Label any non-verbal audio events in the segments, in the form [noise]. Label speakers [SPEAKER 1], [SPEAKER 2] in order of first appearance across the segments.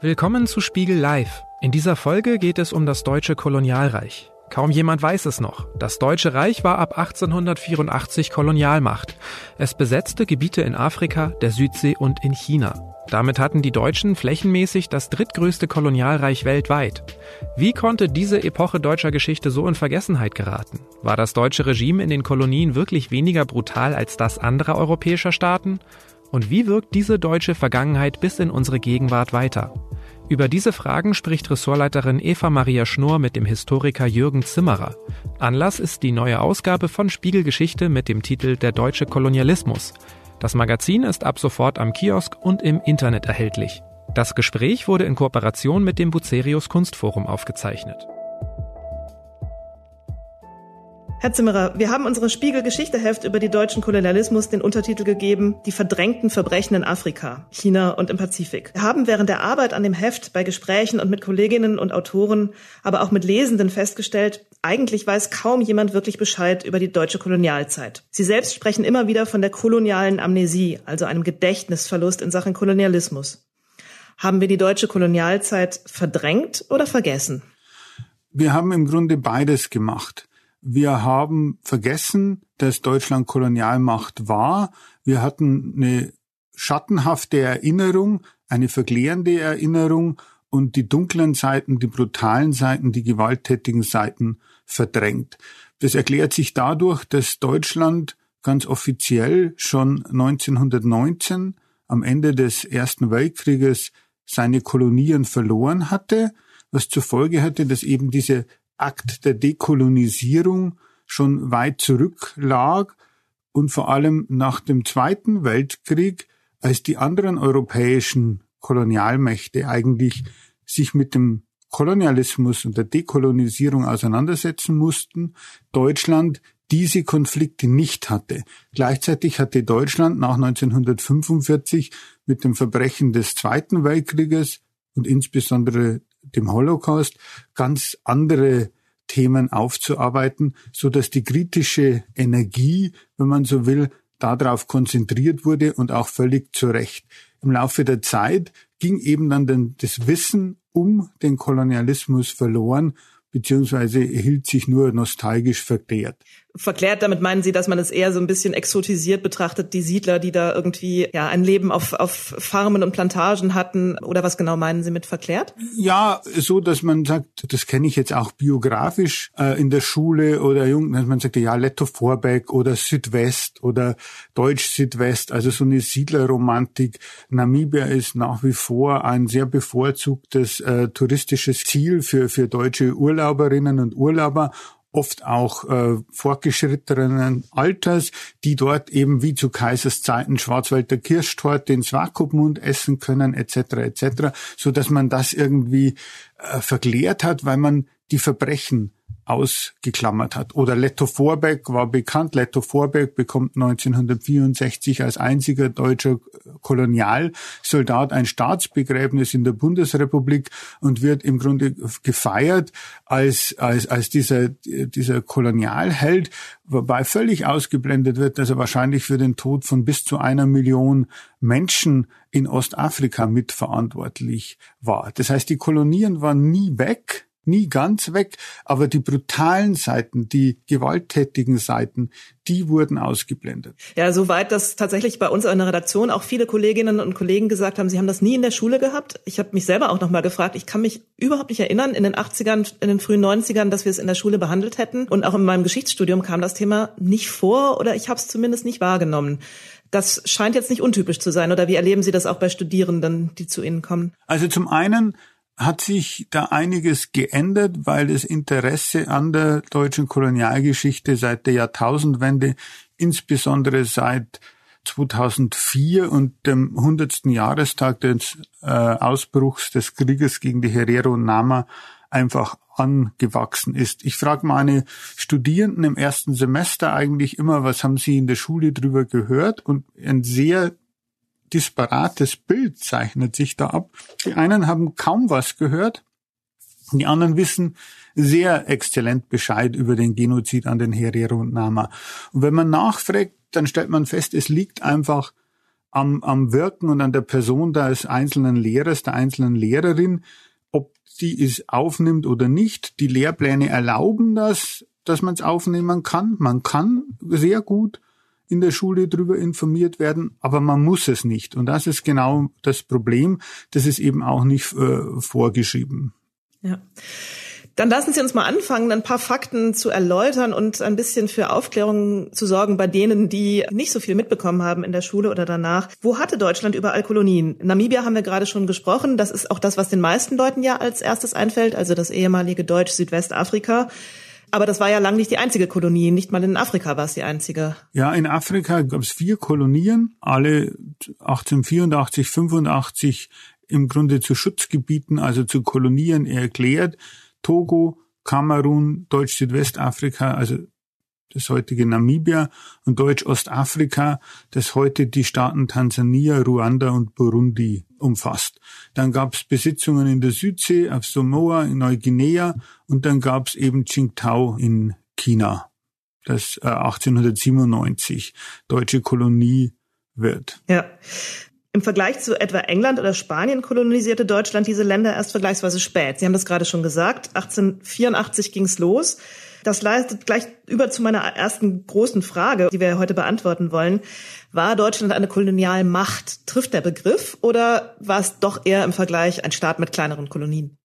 [SPEAKER 1] Willkommen zu Spiegel Live. In dieser Folge geht es um das deutsche Kolonialreich. Kaum jemand weiß es noch. Das Deutsche Reich war ab 1884 Kolonialmacht. Es besetzte Gebiete in Afrika, der Südsee und in China. Damit hatten die Deutschen flächenmäßig das drittgrößte Kolonialreich weltweit. Wie konnte diese Epoche deutscher Geschichte so in Vergessenheit geraten? War das deutsche Regime in den Kolonien wirklich weniger brutal als das anderer europäischer Staaten? Und wie wirkt diese deutsche Vergangenheit bis in unsere Gegenwart weiter? Über diese Fragen spricht Ressortleiterin Eva Maria Schnurr mit dem Historiker Jürgen Zimmerer. Anlass ist die neue Ausgabe von Spiegelgeschichte mit dem Titel Der deutsche Kolonialismus. Das Magazin ist ab sofort am Kiosk und im Internet erhältlich. Das Gespräch wurde in Kooperation mit dem Bucerius Kunstforum aufgezeichnet.
[SPEAKER 2] Herr Zimmerer, wir haben unsere Spiegel-Geschichteheft über die deutschen Kolonialismus den Untertitel gegeben, die verdrängten Verbrechen in Afrika, China und im Pazifik. Wir haben während der Arbeit an dem Heft bei Gesprächen und mit Kolleginnen und Autoren, aber auch mit Lesenden festgestellt, eigentlich weiß kaum jemand wirklich Bescheid über die deutsche Kolonialzeit. Sie selbst sprechen immer wieder von der kolonialen Amnesie, also einem Gedächtnisverlust in Sachen Kolonialismus. Haben wir die deutsche Kolonialzeit verdrängt oder vergessen?
[SPEAKER 3] Wir haben im Grunde beides gemacht. Wir haben vergessen, dass Deutschland Kolonialmacht war. Wir hatten eine schattenhafte Erinnerung, eine verklärende Erinnerung und die dunklen Seiten, die brutalen Seiten, die gewalttätigen Seiten verdrängt. Das erklärt sich dadurch, dass Deutschland ganz offiziell schon 1919 am Ende des Ersten Weltkrieges seine Kolonien verloren hatte, was zur Folge hatte, dass eben diese Akt der Dekolonisierung schon weit zurücklag und vor allem nach dem Zweiten Weltkrieg, als die anderen europäischen Kolonialmächte eigentlich sich mit dem Kolonialismus und der Dekolonisierung auseinandersetzen mussten, Deutschland diese Konflikte nicht hatte. Gleichzeitig hatte Deutschland nach 1945 mit dem Verbrechen des Zweiten Weltkrieges und insbesondere dem Holocaust ganz andere Themen aufzuarbeiten, so dass die kritische Energie, wenn man so will, darauf konzentriert wurde und auch völlig zu Recht. Im Laufe der Zeit ging eben dann das Wissen um den Kolonialismus verloren beziehungsweise hielt sich nur nostalgisch verklärt.
[SPEAKER 2] Verklärt, damit meinen Sie, dass man es eher so ein bisschen exotisiert betrachtet, die Siedler, die da irgendwie ja ein Leben auf, auf Farmen und Plantagen hatten, oder was genau meinen Sie mit verklärt?
[SPEAKER 3] Ja, so, dass man sagt, das kenne ich jetzt auch biografisch äh, in der Schule oder jung, dass man sagt, ja, Letto Vorbeck oder Südwest oder Deutsch Südwest, also so eine Siedlerromantik. Namibia ist nach wie vor ein sehr bevorzugtes äh, touristisches Ziel für, für deutsche Urlauber Urlauberinnen und Urlauber oft auch äh, fortgeschrittenen Alters, die dort eben wie zu Kaisers Zeiten Schwarzwälder Kirschtorte den Swakopmund essen können etc. etc., so dass man das irgendwie äh, verklärt hat, weil man die Verbrechen ausgeklammert hat. Oder Letto Vorbeck war bekannt. Letto Vorbeck bekommt 1964 als einziger deutscher Kolonialsoldat ein Staatsbegräbnis in der Bundesrepublik und wird im Grunde gefeiert als, als, als dieser, dieser Kolonialheld, wobei völlig ausgeblendet wird, dass er wahrscheinlich für den Tod von bis zu einer Million Menschen in Ostafrika mitverantwortlich war. Das heißt, die Kolonien waren nie weg, nie ganz weg, aber die brutalen Seiten, die gewalttätigen Seiten, die wurden ausgeblendet.
[SPEAKER 2] Ja, soweit, dass tatsächlich bei uns in der Redaktion auch viele Kolleginnen und Kollegen gesagt haben, sie haben das nie in der Schule gehabt. Ich habe mich selber auch nochmal gefragt, ich kann mich überhaupt nicht erinnern, in den 80ern, in den frühen 90ern, dass wir es in der Schule behandelt hätten. Und auch in meinem Geschichtsstudium kam das Thema nicht vor oder ich habe es zumindest nicht wahrgenommen. Das scheint jetzt nicht untypisch zu sein. Oder wie erleben Sie das auch bei Studierenden, die zu Ihnen kommen?
[SPEAKER 3] Also zum einen hat sich da einiges geändert, weil das Interesse an der deutschen Kolonialgeschichte seit der Jahrtausendwende, insbesondere seit 2004 und dem 100. Jahrestag des äh, Ausbruchs des Krieges gegen die Herero Nama einfach angewachsen ist. Ich frage meine Studierenden im ersten Semester eigentlich immer, was haben sie in der Schule drüber gehört? Und ein sehr disparates Bild zeichnet sich da ab. Die einen haben kaum was gehört, die anderen wissen sehr exzellent Bescheid über den Genozid an den Herero und Nama. Und wenn man nachfragt, dann stellt man fest, es liegt einfach am, am Wirken und an der Person des einzelnen Lehrers, der einzelnen Lehrerin, ob die es aufnimmt oder nicht. Die Lehrpläne erlauben das, dass man es aufnehmen kann. Man kann sehr gut in der Schule darüber informiert werden, aber man muss es nicht. Und das ist genau das Problem. Das ist eben auch nicht äh, vorgeschrieben.
[SPEAKER 2] Ja. Dann lassen Sie uns mal anfangen, ein paar Fakten zu erläutern und ein bisschen für Aufklärung zu sorgen bei denen, die nicht so viel mitbekommen haben in der Schule oder danach. Wo hatte Deutschland überall Kolonien? Namibia haben wir gerade schon gesprochen. Das ist auch das, was den meisten Leuten ja als erstes einfällt, also das ehemalige Deutsch-Südwestafrika. Aber das war ja lang nicht die einzige Kolonie. Nicht mal in Afrika war es die einzige.
[SPEAKER 3] Ja, in Afrika gab es vier Kolonien, alle 1884, 85 im Grunde zu Schutzgebieten, also zu Kolonien erklärt. Togo, Kamerun, Deutsch-Südwestafrika, also das heutige Namibia und Deutsch-Ostafrika, das heute die Staaten Tansania, Ruanda und Burundi umfasst. Dann gab es Besitzungen in der Südsee, auf Samoa, in Neuguinea und dann gab es eben Qingtao in China, das äh, 1897 deutsche Kolonie wird.
[SPEAKER 2] Ja. Im Vergleich zu etwa England oder Spanien kolonisierte Deutschland diese Länder erst vergleichsweise spät. Sie haben das gerade schon gesagt. 1884 ging's los. Das leitet gleich über zu meiner ersten großen Frage, die wir heute beantworten wollen. War Deutschland eine Kolonialmacht? Trifft der Begriff oder war es doch eher im Vergleich ein Staat mit kleineren Kolonien?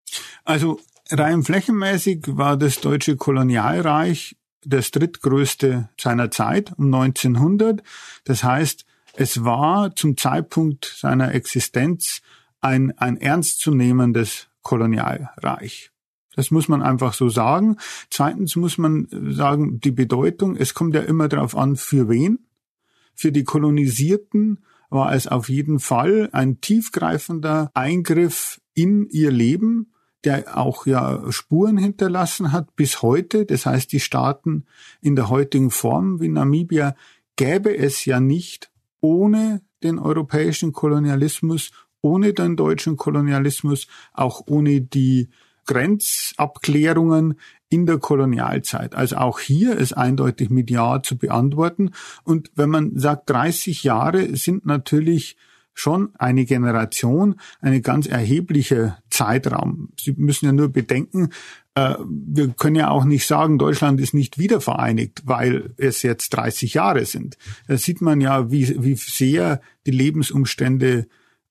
[SPEAKER 3] Also rein flächenmäßig war das deutsche Kolonialreich das drittgrößte seiner Zeit um 1900. Das heißt, es war zum Zeitpunkt seiner Existenz ein, ein ernstzunehmendes Kolonialreich. Das muss man einfach so sagen. Zweitens muss man sagen, die Bedeutung, es kommt ja immer darauf an, für wen. Für die Kolonisierten war es auf jeden Fall ein tiefgreifender Eingriff in ihr Leben, der auch ja Spuren hinterlassen hat bis heute. Das heißt, die Staaten in der heutigen Form wie Namibia gäbe es ja nicht ohne den europäischen Kolonialismus, ohne den deutschen Kolonialismus, auch ohne die Grenzabklärungen in der Kolonialzeit. Also auch hier ist eindeutig mit Ja zu beantworten. Und wenn man sagt, 30 Jahre sind natürlich schon eine Generation, eine ganz erhebliche Zeitraum. Sie müssen ja nur bedenken, wir können ja auch nicht sagen, Deutschland ist nicht wiedervereinigt, weil es jetzt 30 Jahre sind. Da sieht man ja, wie, wie sehr die Lebensumstände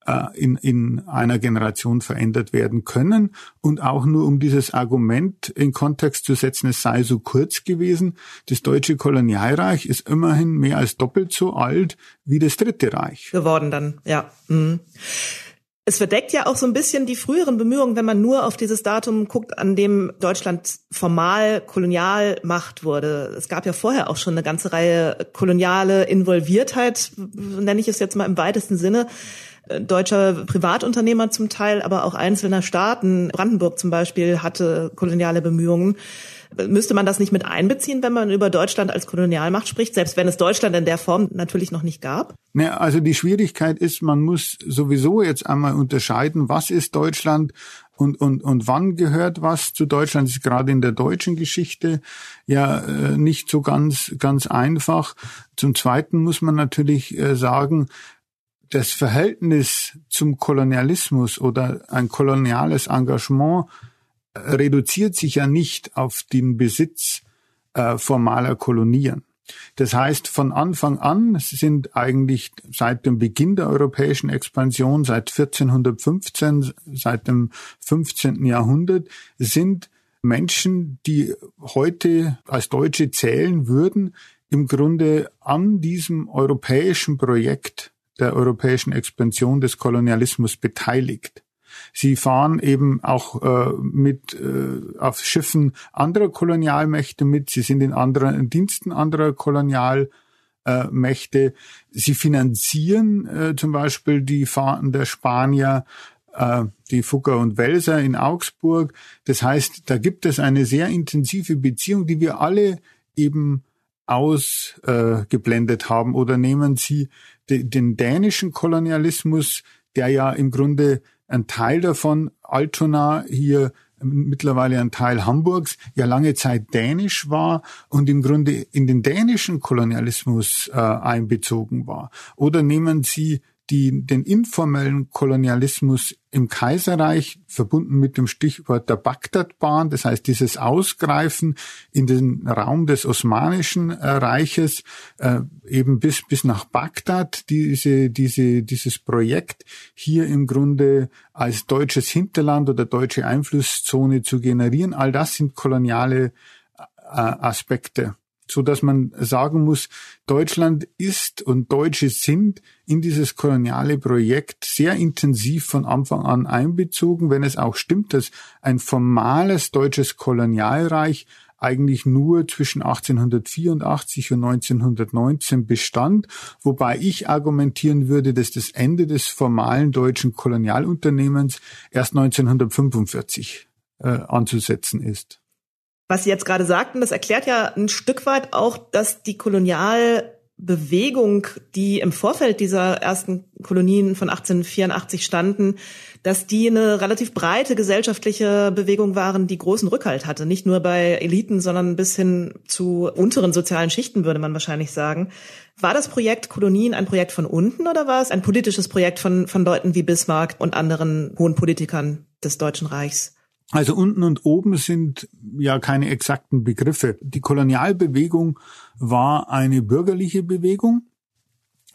[SPEAKER 3] äh, in, in einer Generation verändert werden können. Und auch nur um dieses Argument in Kontext zu setzen, es sei so kurz gewesen. Das deutsche Kolonialreich ist immerhin mehr als doppelt so alt wie das Dritte Reich.
[SPEAKER 2] Geworden dann, ja. Mhm. Es verdeckt ja auch so ein bisschen die früheren Bemühungen, wenn man nur auf dieses Datum guckt, an dem Deutschland formal Kolonialmacht wurde. Es gab ja vorher auch schon eine ganze Reihe koloniale Involviertheit, nenne ich es jetzt mal im weitesten Sinne deutscher Privatunternehmer zum Teil, aber auch einzelner Staaten. Brandenburg zum Beispiel hatte koloniale Bemühungen. Müsste man das nicht mit einbeziehen, wenn man über Deutschland als Kolonialmacht spricht, selbst wenn es Deutschland in der Form natürlich noch nicht gab?
[SPEAKER 3] Ne, also die Schwierigkeit ist, man muss sowieso jetzt einmal unterscheiden, was ist Deutschland und, und, und wann gehört was zu Deutschland. Das ist gerade in der deutschen Geschichte ja äh, nicht so ganz, ganz einfach. Zum Zweiten muss man natürlich äh, sagen, das Verhältnis zum Kolonialismus oder ein koloniales Engagement reduziert sich ja nicht auf den Besitz äh, formaler Kolonien. Das heißt, von Anfang an sind eigentlich seit dem Beginn der europäischen Expansion, seit 1415, seit dem 15. Jahrhundert, sind Menschen, die heute als Deutsche zählen würden, im Grunde an diesem europäischen Projekt der europäischen Expansion des Kolonialismus beteiligt. Sie fahren eben auch äh, mit äh, auf Schiffen anderer Kolonialmächte mit. Sie sind in anderen Diensten anderer Kolonialmächte. Äh, Sie finanzieren äh, zum Beispiel die Fahrten der Spanier, äh, die Fugger und Welser in Augsburg. Das heißt, da gibt es eine sehr intensive Beziehung, die wir alle eben ausgeblendet äh, haben. Oder nehmen Sie de, den dänischen Kolonialismus, der ja im Grunde ein Teil davon, Altona hier mittlerweile ein Teil Hamburgs, ja lange Zeit dänisch war und im Grunde in den dänischen Kolonialismus äh, einbezogen war. Oder nehmen Sie die den informellen Kolonialismus im Kaiserreich, verbunden mit dem Stichwort der Bagdadbahn, das heißt dieses Ausgreifen in den Raum des Osmanischen äh, Reiches, äh, eben bis, bis nach Bagdad, diese, diese, dieses Projekt hier im Grunde als deutsches Hinterland oder deutsche Einflusszone zu generieren, all das sind koloniale äh, Aspekte so dass man sagen muss, Deutschland ist und Deutsche sind in dieses koloniale Projekt sehr intensiv von Anfang an einbezogen, wenn es auch stimmt, dass ein formales deutsches Kolonialreich eigentlich nur zwischen 1884 und 1919 bestand, wobei ich argumentieren würde, dass das Ende des formalen deutschen Kolonialunternehmens erst 1945 äh, anzusetzen ist
[SPEAKER 2] was Sie jetzt gerade sagten, das erklärt ja ein Stück weit auch, dass die Kolonialbewegung, die im Vorfeld dieser ersten Kolonien von 1884 standen, dass die eine relativ breite gesellschaftliche Bewegung waren, die großen Rückhalt hatte. Nicht nur bei Eliten, sondern bis hin zu unteren sozialen Schichten, würde man wahrscheinlich sagen. War das Projekt Kolonien ein Projekt von unten oder war es ein politisches Projekt von, von Leuten wie Bismarck und anderen hohen Politikern des Deutschen Reichs?
[SPEAKER 3] Also unten und oben sind ja keine exakten Begriffe. Die Kolonialbewegung war eine bürgerliche Bewegung.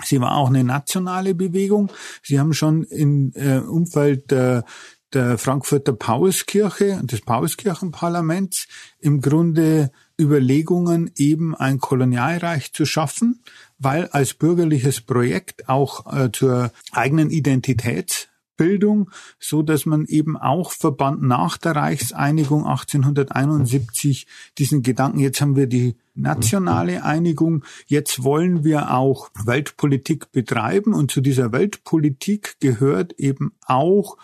[SPEAKER 3] Sie war auch eine nationale Bewegung. Sie haben schon im äh, Umfeld der, der Frankfurter Paulskirche und des Paulskirchenparlaments im Grunde Überlegungen, eben ein Kolonialreich zu schaffen, weil als bürgerliches Projekt auch äh, zur eigenen Identität Bildung, so dass man eben auch verband nach der Reichseinigung 1871 diesen Gedanken, jetzt haben wir die nationale Einigung, jetzt wollen wir auch Weltpolitik betreiben und zu dieser Weltpolitik gehört eben auch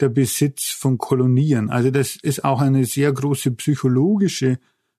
[SPEAKER 3] der Besitz von Kolonien. Also das ist auch eine sehr große psychologische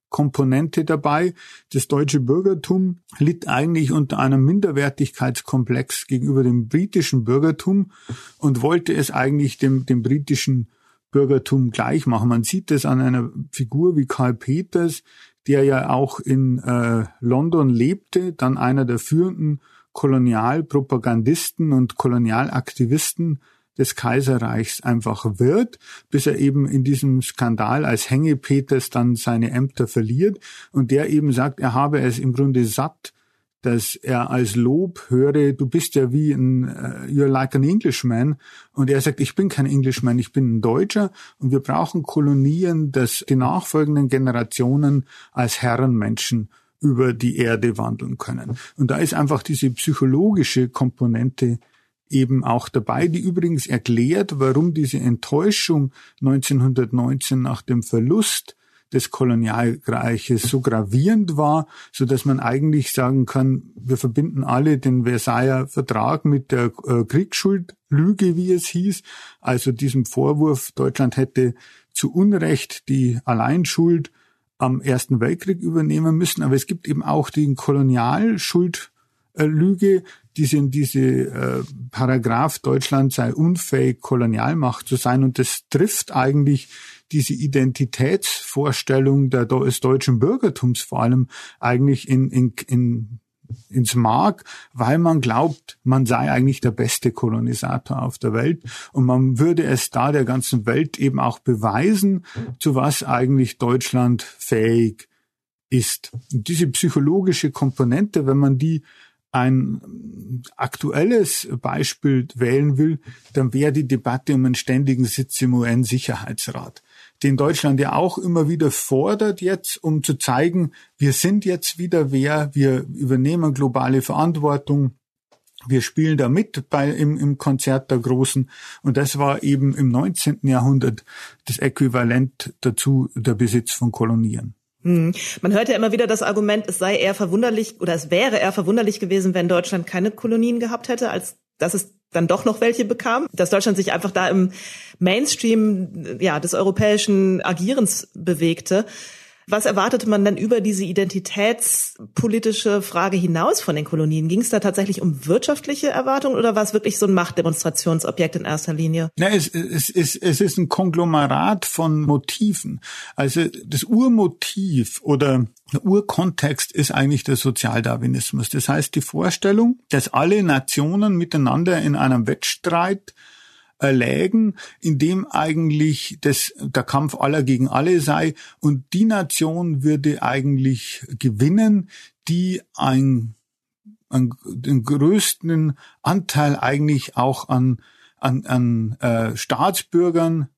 [SPEAKER 3] Komponente dabei. Das deutsche Bürgertum litt eigentlich unter einem Minderwertigkeitskomplex gegenüber dem britischen Bürgertum und wollte es eigentlich dem, dem britischen Bürgertum gleich machen. Man sieht das an einer Figur wie Karl Peters, der ja auch in äh, London lebte, dann einer der führenden Kolonialpropagandisten und Kolonialaktivisten des Kaiserreichs einfach wird, bis er eben in diesem Skandal als Hängepeters dann seine Ämter verliert und der eben sagt, er habe es im Grunde satt, dass er als Lob höre, du bist ja wie ein, uh, you're like an Englishman. Und er sagt, ich bin kein Englishman, ich bin ein Deutscher und wir brauchen Kolonien, dass die nachfolgenden Generationen als Herrenmenschen über die Erde wandeln können. Und da ist einfach diese psychologische Komponente eben auch dabei, die übrigens erklärt, warum diese Enttäuschung 1919 nach dem Verlust des Kolonialreiches so gravierend war, so dass man eigentlich sagen kann, wir verbinden alle den Versailler Vertrag mit der äh, Kriegsschuldlüge, wie es hieß, also diesem Vorwurf, Deutschland hätte zu Unrecht die Alleinschuld am Ersten Weltkrieg übernehmen müssen. Aber es gibt eben auch den Kolonialschuldlüge, diese, diese äh, Paragraph, Deutschland sei unfähig, Kolonialmacht zu sein. Und das trifft eigentlich diese Identitätsvorstellung der, des deutschen Bürgertums vor allem eigentlich in, in, in ins Mark, weil man glaubt, man sei eigentlich der beste Kolonisator auf der Welt und man würde es da der ganzen Welt eben auch beweisen, zu was eigentlich Deutschland fähig ist. Und diese psychologische Komponente, wenn man die ein aktuelles Beispiel wählen will, dann wäre die Debatte um einen ständigen Sitz im UN-Sicherheitsrat, den Deutschland ja auch immer wieder fordert jetzt, um zu zeigen, wir sind jetzt wieder wer, wir übernehmen globale Verantwortung, wir spielen da mit bei, im, im Konzert der Großen. Und das war eben im 19. Jahrhundert das Äquivalent dazu der Besitz von Kolonien.
[SPEAKER 2] Hm. Man hört ja immer wieder das Argument, es sei eher verwunderlich oder es wäre eher verwunderlich gewesen, wenn Deutschland keine Kolonien gehabt hätte, als dass es dann doch noch welche bekam, dass Deutschland sich einfach da im Mainstream ja des europäischen Agierens bewegte. Was erwartete man denn über diese identitätspolitische Frage hinaus von den Kolonien? Ging es da tatsächlich um wirtschaftliche Erwartungen oder war es wirklich so ein Machtdemonstrationsobjekt in erster Linie?
[SPEAKER 3] Ja, es, es, es, es ist ein Konglomerat von Motiven. Also das Urmotiv oder der Urkontext ist eigentlich der Sozialdarwinismus. Das heißt die Vorstellung, dass alle Nationen miteinander in einem Wettstreit erlägen, in dem eigentlich das, der Kampf aller gegen alle sei und die Nation würde eigentlich gewinnen, die ein, ein, den größten Anteil eigentlich auch an, an, an äh, Staatsbürgern,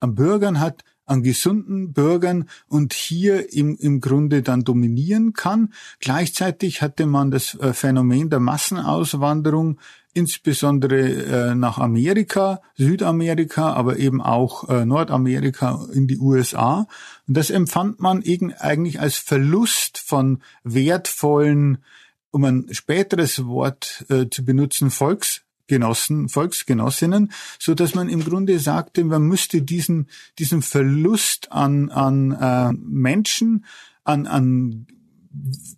[SPEAKER 3] an Bürgern hat, an gesunden Bürgern und hier im, im Grunde dann dominieren kann. Gleichzeitig hatte man das äh, Phänomen der Massenauswanderung insbesondere äh, nach Amerika, Südamerika, aber eben auch äh, Nordamerika in die USA. Und das empfand man eben eigentlich als Verlust von wertvollen, um ein späteres Wort äh, zu benutzen, Volks Genossen, Volksgenossinnen, so dass man im Grunde sagte, man müsste diesen diesen Verlust an an äh, Menschen, an an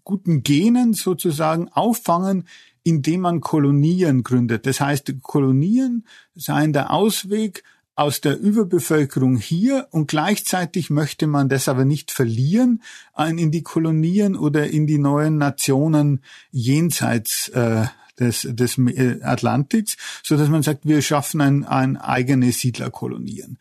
[SPEAKER 3] guten Genen sozusagen auffangen, indem man Kolonien gründet. Das heißt, Kolonien seien der Ausweg aus der Überbevölkerung hier und gleichzeitig möchte man das aber nicht verlieren in die Kolonien oder in die neuen Nationen jenseits äh, des, des Atlantiks, so dass man sagt, wir schaffen ein, ein eigene Siedlerkolonien.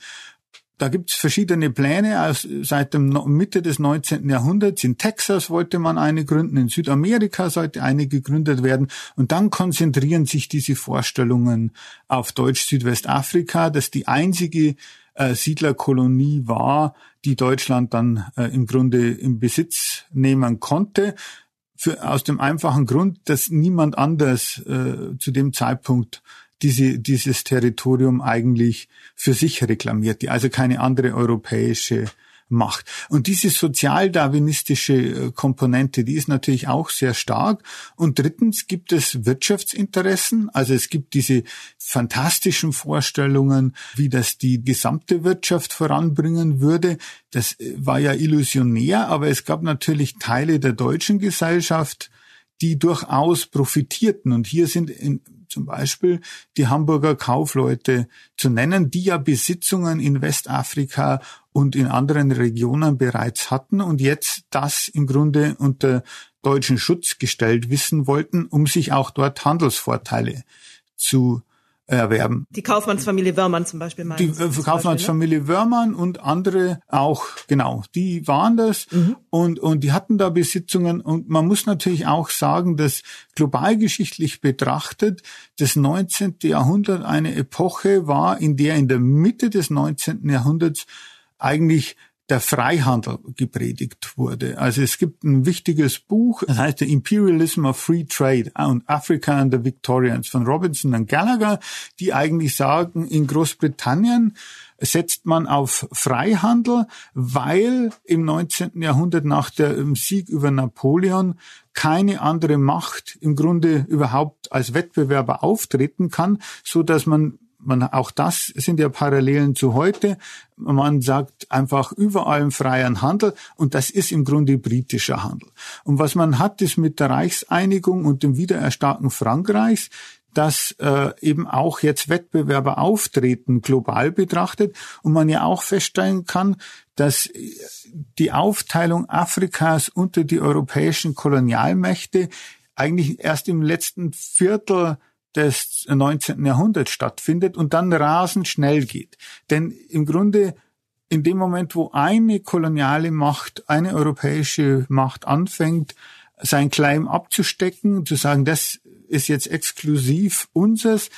[SPEAKER 3] Da gibt's verschiedene Pläne. Aus, seit dem Mitte des 19. Jahrhunderts in Texas wollte man eine gründen, in Südamerika sollte eine gegründet werden. Und dann konzentrieren sich diese Vorstellungen auf Deutsch-Südwestafrika, dass die einzige äh, Siedlerkolonie war, die Deutschland dann äh, im Grunde im Besitz nehmen konnte für, aus dem einfachen Grund, dass niemand anders äh, zu dem Zeitpunkt diese, dieses Territorium eigentlich für sich reklamiert, die also keine andere europäische macht. Und diese sozialdarwinistische äh, Komponente, die ist natürlich auch sehr stark. Und drittens gibt es Wirtschaftsinteressen. Also es gibt diese fantastischen Vorstellungen, wie das die gesamte Wirtschaft voranbringen würde. Das äh, war ja illusionär, aber es gab natürlich Teile der deutschen Gesellschaft, die durchaus profitierten. Und hier sind in, zum Beispiel die Hamburger Kaufleute zu nennen, die ja Besitzungen in Westafrika und in anderen Regionen bereits hatten und jetzt das im Grunde unter deutschen Schutz gestellt wissen wollten, um sich auch dort Handelsvorteile zu erwerben.
[SPEAKER 2] Die Kaufmannsfamilie Wörmann zum Beispiel.
[SPEAKER 3] Die äh, Kaufmannsfamilie ne? Wörmann und andere auch, genau, die waren das mhm. und, und die hatten da Besitzungen und man muss natürlich auch sagen, dass globalgeschichtlich betrachtet das 19. Jahrhundert eine Epoche war, in der in der Mitte des 19. Jahrhunderts eigentlich der Freihandel gepredigt wurde. Also es gibt ein wichtiges Buch, das heißt The Imperialism of Free Trade und Africa and the Victorians von Robinson und Gallagher, die eigentlich sagen, in Großbritannien setzt man auf Freihandel, weil im 19. Jahrhundert nach dem Sieg über Napoleon keine andere Macht im Grunde überhaupt als Wettbewerber auftreten kann, so dass man man, auch das sind ja Parallelen zu heute. Man sagt einfach überall freien Handel und das ist im Grunde britischer Handel. Und was man hat, ist mit der Reichseinigung und dem Wiedererstarken Frankreichs, dass äh, eben auch jetzt Wettbewerber auftreten, global betrachtet, und man ja auch feststellen kann, dass die Aufteilung Afrikas unter die europäischen Kolonialmächte eigentlich erst im letzten Viertel des 19. Jahrhunderts stattfindet und dann rasend schnell geht. Denn im Grunde in dem Moment, wo eine koloniale Macht, eine europäische Macht anfängt, sein Claim abzustecken, zu sagen, das ist jetzt exklusiv unseres,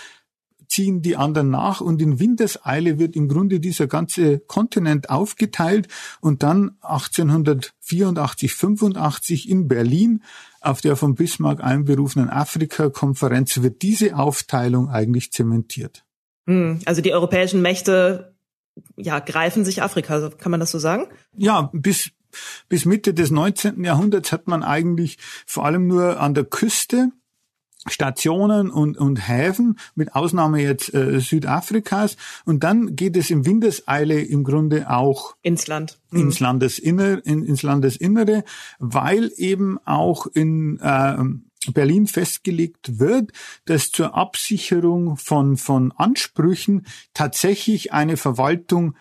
[SPEAKER 3] ziehen die anderen nach und in Windeseile wird im Grunde dieser ganze Kontinent aufgeteilt und dann 1884, 85 in Berlin auf der von Bismarck einberufenen Afrika-Konferenz wird diese Aufteilung eigentlich zementiert.
[SPEAKER 2] Hm, also die europäischen Mächte ja, greifen sich Afrika, kann man das so sagen?
[SPEAKER 3] Ja, bis, bis Mitte des 19. Jahrhunderts hat man eigentlich vor allem nur an der Küste Stationen und, und Häfen, mit Ausnahme jetzt äh, Südafrikas. Und dann geht es im Windeseile im Grunde auch
[SPEAKER 2] ins Land.
[SPEAKER 3] Mhm. Ins, Landesinnere, in, ins Landesinnere, weil eben auch in äh, Berlin festgelegt wird, dass zur Absicherung von, von Ansprüchen tatsächlich eine Verwaltung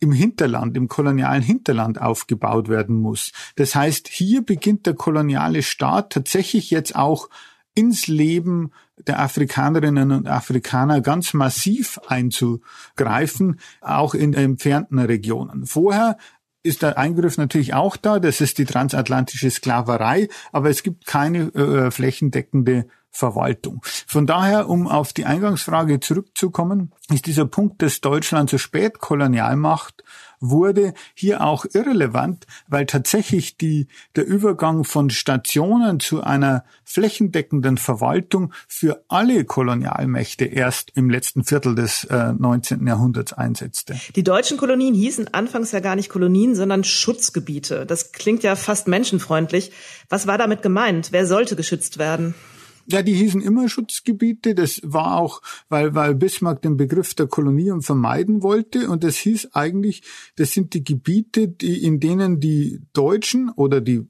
[SPEAKER 3] im Hinterland, im kolonialen Hinterland aufgebaut werden muss. Das heißt, hier beginnt der koloniale Staat tatsächlich jetzt auch ins Leben der Afrikanerinnen und Afrikaner ganz massiv einzugreifen, auch in entfernten Regionen. Vorher ist der Eingriff natürlich auch da, das ist die transatlantische Sklaverei, aber es gibt keine äh, flächendeckende Verwaltung. Von daher, um auf die Eingangsfrage zurückzukommen, ist dieser Punkt, dass Deutschland so spät Kolonialmacht wurde, hier auch irrelevant, weil tatsächlich die, der Übergang von Stationen zu einer flächendeckenden Verwaltung für alle Kolonialmächte erst im letzten Viertel des äh, 19. Jahrhunderts einsetzte.
[SPEAKER 2] Die deutschen Kolonien hießen anfangs ja gar nicht Kolonien, sondern Schutzgebiete. Das klingt ja fast menschenfreundlich. Was war damit gemeint? Wer sollte geschützt werden?
[SPEAKER 3] Ja, die hießen immer Schutzgebiete. Das war auch, weil, weil Bismarck den Begriff der Kolonien vermeiden wollte. Und das hieß eigentlich, das sind die Gebiete, die, in denen die Deutschen oder die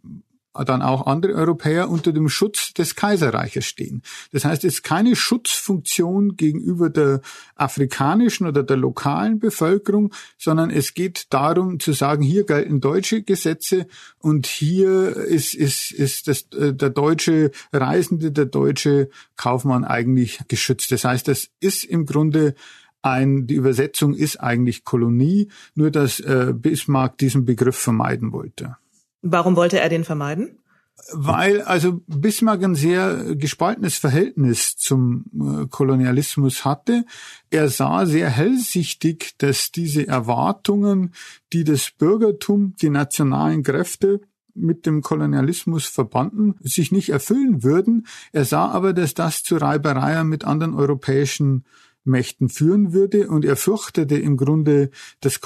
[SPEAKER 3] dann auch andere Europäer unter dem Schutz des Kaiserreiches stehen. Das heißt, es ist keine Schutzfunktion gegenüber der afrikanischen oder der lokalen Bevölkerung, sondern es geht darum zu sagen, hier gelten deutsche Gesetze und hier ist, ist, ist das, äh, der deutsche Reisende, der deutsche Kaufmann eigentlich geschützt. Das heißt, das ist im Grunde ein, die Übersetzung ist eigentlich Kolonie, nur dass äh, Bismarck diesen Begriff vermeiden wollte.
[SPEAKER 2] Warum wollte er den vermeiden?
[SPEAKER 3] Weil also Bismarck ein sehr gespaltenes Verhältnis zum äh, Kolonialismus hatte. Er sah sehr hellsichtig, dass diese Erwartungen, die das Bürgertum, die nationalen Kräfte mit dem Kolonialismus verbanden, sich nicht erfüllen würden. Er sah aber, dass das zu Reibereien mit anderen europäischen Mächten führen würde und er fürchtete im Grunde das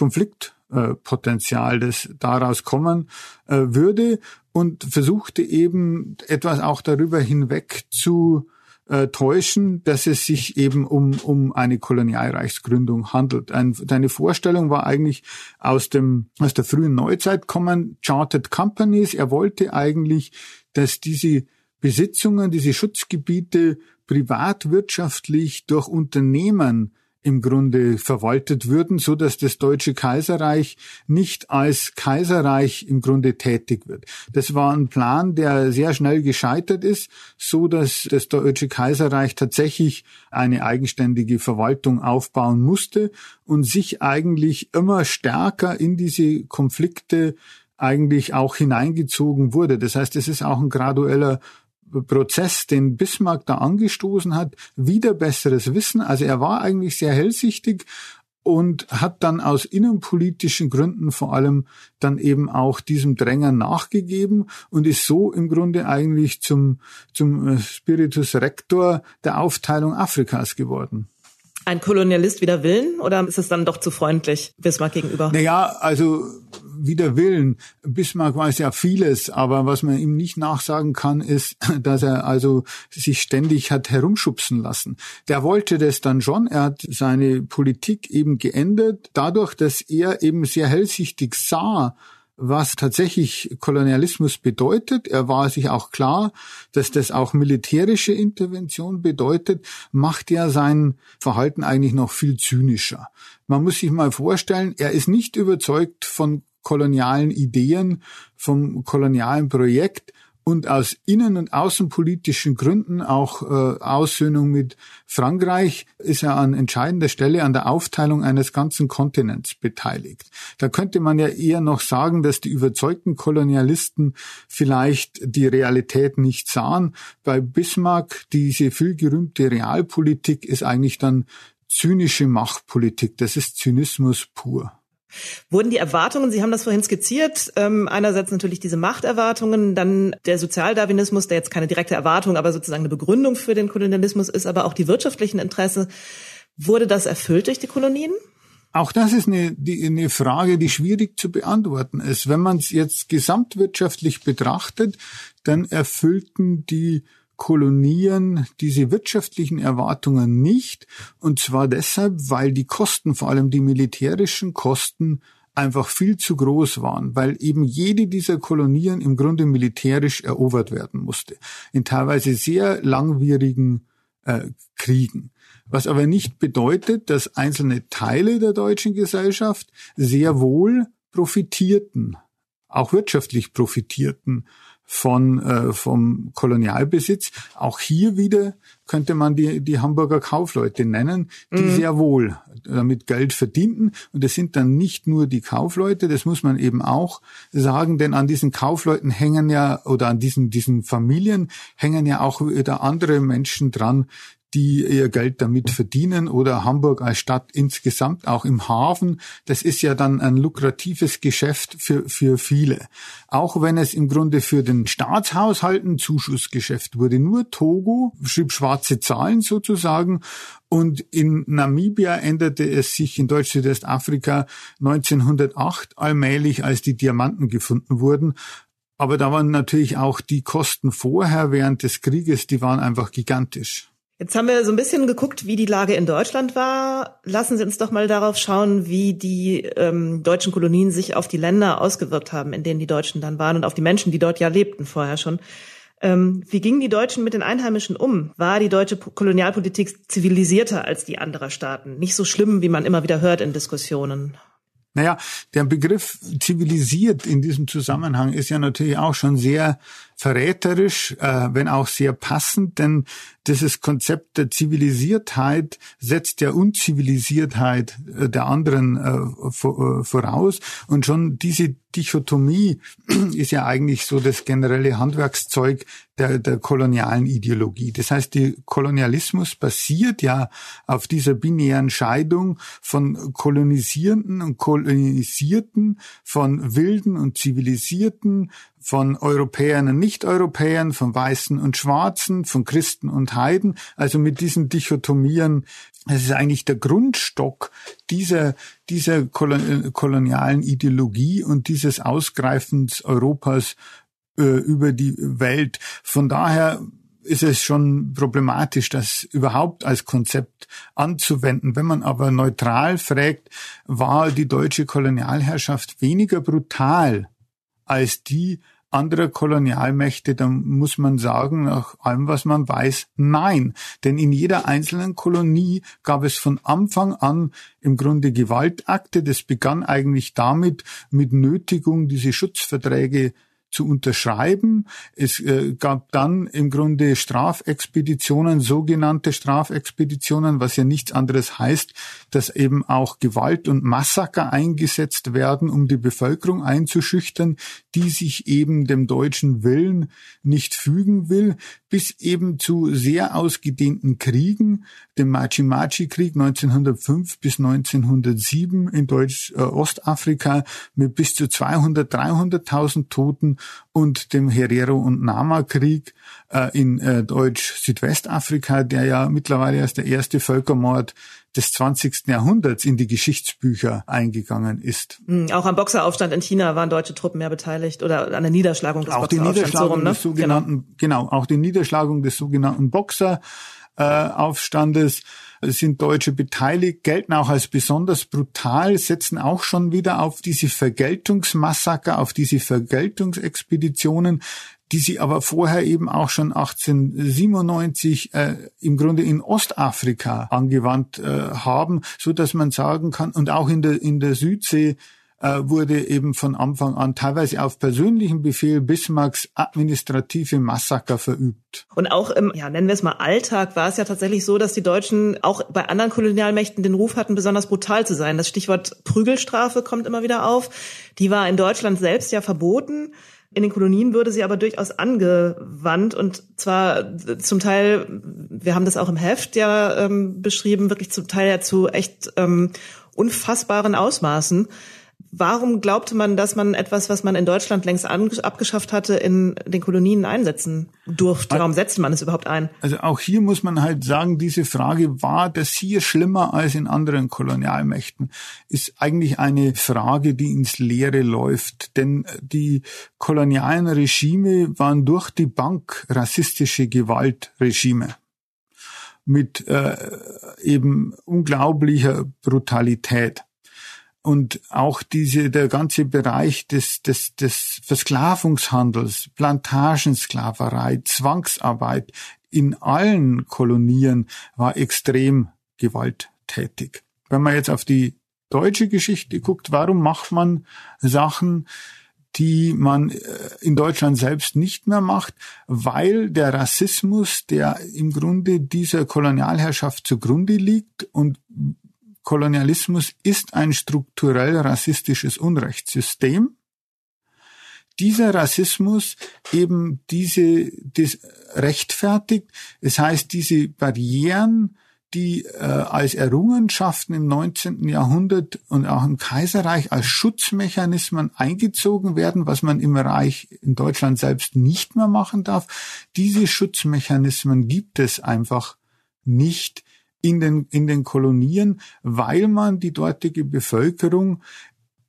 [SPEAKER 3] Konfliktpotenzial, das daraus kommen äh, würde und versuchte eben etwas auch darüber hinweg zu äh, täuschen, dass es sich eben um, um eine Kolonialreichsgründung handelt. Ein, deine Vorstellung war eigentlich aus dem, aus der frühen Neuzeit kommen, Chartered Companies. Er wollte eigentlich, dass diese Besitzungen, diese Schutzgebiete privatwirtschaftlich durch Unternehmen im Grunde verwaltet würden, so dass das deutsche Kaiserreich nicht als Kaiserreich im Grunde tätig wird. Das war ein Plan, der sehr schnell gescheitert ist, so dass das deutsche Kaiserreich tatsächlich eine eigenständige Verwaltung aufbauen musste und sich eigentlich immer stärker in diese Konflikte eigentlich auch hineingezogen wurde. Das heißt, es ist auch ein gradueller Prozess, den Bismarck da angestoßen hat, wieder besseres Wissen. Also er war eigentlich sehr hellsichtig und hat dann aus innenpolitischen Gründen vor allem dann eben auch diesem Drängen nachgegeben und ist so im Grunde eigentlich zum, zum äh, Spiritus Rector der Aufteilung Afrikas geworden
[SPEAKER 2] ein Kolonialist wider Willen oder ist es dann doch zu freundlich Bismarck gegenüber?
[SPEAKER 3] Naja, also wider Willen. Bismarck weiß ja vieles, aber was man ihm nicht nachsagen kann, ist, [laughs] dass er also sich ständig hat herumschubsen lassen. Der wollte das dann schon. Er hat seine Politik eben geändert, dadurch, dass er eben sehr hellsichtig sah, was tatsächlich Kolonialismus bedeutet. Er war sich auch klar, dass das auch militärische Intervention bedeutet, macht er sein Verhalten eigentlich noch viel zynischer. Man muss sich mal vorstellen, er ist nicht überzeugt von kolonialen Ideen, vom kolonialen Projekt, und aus innen- und außenpolitischen Gründen auch äh, Aussöhnung mit Frankreich ist er an entscheidender Stelle an der Aufteilung eines ganzen Kontinents beteiligt. Da könnte man ja eher noch sagen, dass die überzeugten Kolonialisten vielleicht die Realität nicht sahen. Bei Bismarck diese vielgerühmte Realpolitik ist eigentlich dann zynische Machtpolitik. Das ist Zynismus pur.
[SPEAKER 2] Wurden die Erwartungen, Sie haben das vorhin skizziert, ähm, einerseits natürlich diese Machterwartungen, dann der Sozialdarwinismus, der jetzt keine direkte Erwartung, aber sozusagen eine Begründung für den Kolonialismus ist, aber auch die wirtschaftlichen Interesse. Wurde das erfüllt durch die Kolonien?
[SPEAKER 3] Auch das ist eine, die, eine Frage, die schwierig zu beantworten ist. Wenn man es jetzt gesamtwirtschaftlich betrachtet, dann erfüllten die Kolonien diese wirtschaftlichen Erwartungen nicht. Und zwar deshalb, weil die Kosten, vor allem die militärischen Kosten, einfach viel zu groß waren, weil eben jede dieser Kolonien im Grunde militärisch erobert werden musste, in teilweise sehr langwierigen äh, Kriegen. Was aber nicht bedeutet, dass einzelne Teile der deutschen Gesellschaft sehr wohl profitierten, auch wirtschaftlich profitierten von äh, vom Kolonialbesitz. Auch hier wieder könnte man die die Hamburger Kaufleute nennen, die mhm. sehr wohl damit Geld verdienten. Und es sind dann nicht nur die Kaufleute, das muss man eben auch sagen, denn an diesen Kaufleuten hängen ja oder an diesen diesen Familien hängen ja auch wieder andere Menschen dran, die ihr Geld damit verdienen oder Hamburg als Stadt insgesamt auch im Hafen. Das ist ja dann ein lukratives Geschäft für, für viele. Auch wenn es im Grunde für den Staatshaushalt ein Zuschussgeschäft wurde. Nur Togo schrieb schwarze Zahlen sozusagen und in Namibia änderte es sich in Deutsch-Südwestafrika 1908 allmählich, als die Diamanten gefunden wurden. Aber da waren natürlich auch die Kosten vorher während des Krieges, die waren einfach gigantisch.
[SPEAKER 2] Jetzt haben wir so ein bisschen geguckt, wie die Lage in Deutschland war. Lassen Sie uns doch mal darauf schauen, wie die ähm, deutschen Kolonien sich auf die Länder ausgewirkt haben, in denen die Deutschen dann waren und auf die Menschen, die dort ja lebten vorher schon. Ähm, wie gingen die Deutschen mit den Einheimischen um? War die deutsche Kolonialpolitik zivilisierter als die anderer Staaten? Nicht so schlimm, wie man immer wieder hört in Diskussionen.
[SPEAKER 3] Naja, der Begriff zivilisiert in diesem Zusammenhang ist ja natürlich auch schon sehr verräterisch, äh, wenn auch sehr passend, denn dieses Konzept der Zivilisiertheit setzt der Unzivilisiertheit äh, der anderen äh, äh, voraus. Und schon diese Dichotomie [clears throat] ist ja eigentlich so das generelle Handwerkszeug der, der kolonialen Ideologie. Das heißt, der Kolonialismus basiert ja auf dieser binären Scheidung von Kolonisierenden und Kolonisierten, von Wilden und Zivilisierten, von Europäern und Nicht-Europäern, von Weißen und Schwarzen, von Christen und Heiden. Also mit diesen Dichotomien, das ist eigentlich der Grundstock dieser, dieser kolonialen Ideologie und dieses Ausgreifens Europas äh, über die Welt. Von daher ist es schon problematisch, das überhaupt als Konzept anzuwenden. Wenn man aber neutral fragt, war die deutsche Kolonialherrschaft weniger brutal als die anderer Kolonialmächte, dann muss man sagen, nach allem, was man weiß, nein. Denn in jeder einzelnen Kolonie gab es von Anfang an im Grunde Gewaltakte. Das begann eigentlich damit, mit Nötigung diese Schutzverträge zu unterschreiben. Es äh, gab dann im Grunde Strafexpeditionen, sogenannte Strafexpeditionen, was ja nichts anderes heißt, dass eben auch Gewalt und Massaker eingesetzt werden, um die Bevölkerung einzuschüchtern, die sich eben dem deutschen Willen nicht fügen will, bis eben zu sehr ausgedehnten Kriegen, dem Machi-Machi-Krieg 1905 bis 1907 in Deutsch-Ostafrika äh, mit bis zu 200, 300.000 Toten und dem Herero- und Nama-Krieg äh, in äh, Deutsch-Südwestafrika, der ja mittlerweile als der erste Völkermord des 20. Jahrhunderts in die Geschichtsbücher eingegangen ist.
[SPEAKER 2] Hm, auch am Boxeraufstand in China waren deutsche Truppen mehr beteiligt oder an der Niederschlagung des
[SPEAKER 3] auch die Niederschlagung so des ne? sogenannten, genau. genau, auch die Niederschlagung des sogenannten Boxeraufstandes äh, sind Deutsche beteiligt, gelten auch als besonders brutal, setzen auch schon wieder auf diese Vergeltungsmassaker, auf diese Vergeltungsexpeditionen, die sie aber vorher eben auch schon 1897 äh, im Grunde in Ostafrika angewandt äh, haben, so dass man sagen kann und auch in der in der Südsee wurde eben von Anfang an teilweise auf persönlichen Befehl Bismarcks administrative Massaker verübt.
[SPEAKER 2] Und auch im, ja, nennen wir es mal Alltag, war es ja tatsächlich so, dass die Deutschen auch bei anderen Kolonialmächten den Ruf hatten, besonders brutal zu sein. Das Stichwort Prügelstrafe kommt immer wieder auf. Die war in Deutschland selbst ja verboten. In den Kolonien würde sie aber durchaus angewandt und zwar zum Teil, wir haben das auch im Heft ja ähm, beschrieben, wirklich zum Teil ja zu echt ähm, unfassbaren Ausmaßen. Warum glaubte man, dass man etwas, was man in Deutschland längst abgeschafft hatte, in den Kolonien einsetzen durfte? Warum setzte man es überhaupt ein?
[SPEAKER 3] Also auch hier muss man halt sagen, diese Frage, war das hier schlimmer als in anderen Kolonialmächten, ist eigentlich eine Frage, die ins Leere läuft. Denn die kolonialen Regime waren durch die Bank rassistische Gewaltregime mit äh, eben unglaublicher Brutalität und auch diese der ganze Bereich des des des Versklavungshandels, Plantagensklaverei, Zwangsarbeit in allen Kolonien war extrem gewalttätig. Wenn man jetzt auf die deutsche Geschichte guckt, warum macht man Sachen, die man äh, in Deutschland selbst nicht mehr macht, weil der Rassismus, der im Grunde dieser Kolonialherrschaft zugrunde liegt und Kolonialismus ist ein strukturell rassistisches Unrechtssystem. Dieser Rassismus eben diese das rechtfertigt, das heißt diese Barrieren, die äh, als Errungenschaften im 19. Jahrhundert und auch im Kaiserreich als Schutzmechanismen eingezogen werden, was man im Reich in Deutschland selbst nicht mehr machen darf. Diese Schutzmechanismen gibt es einfach nicht in den, in den Kolonien, weil man die dortige Bevölkerung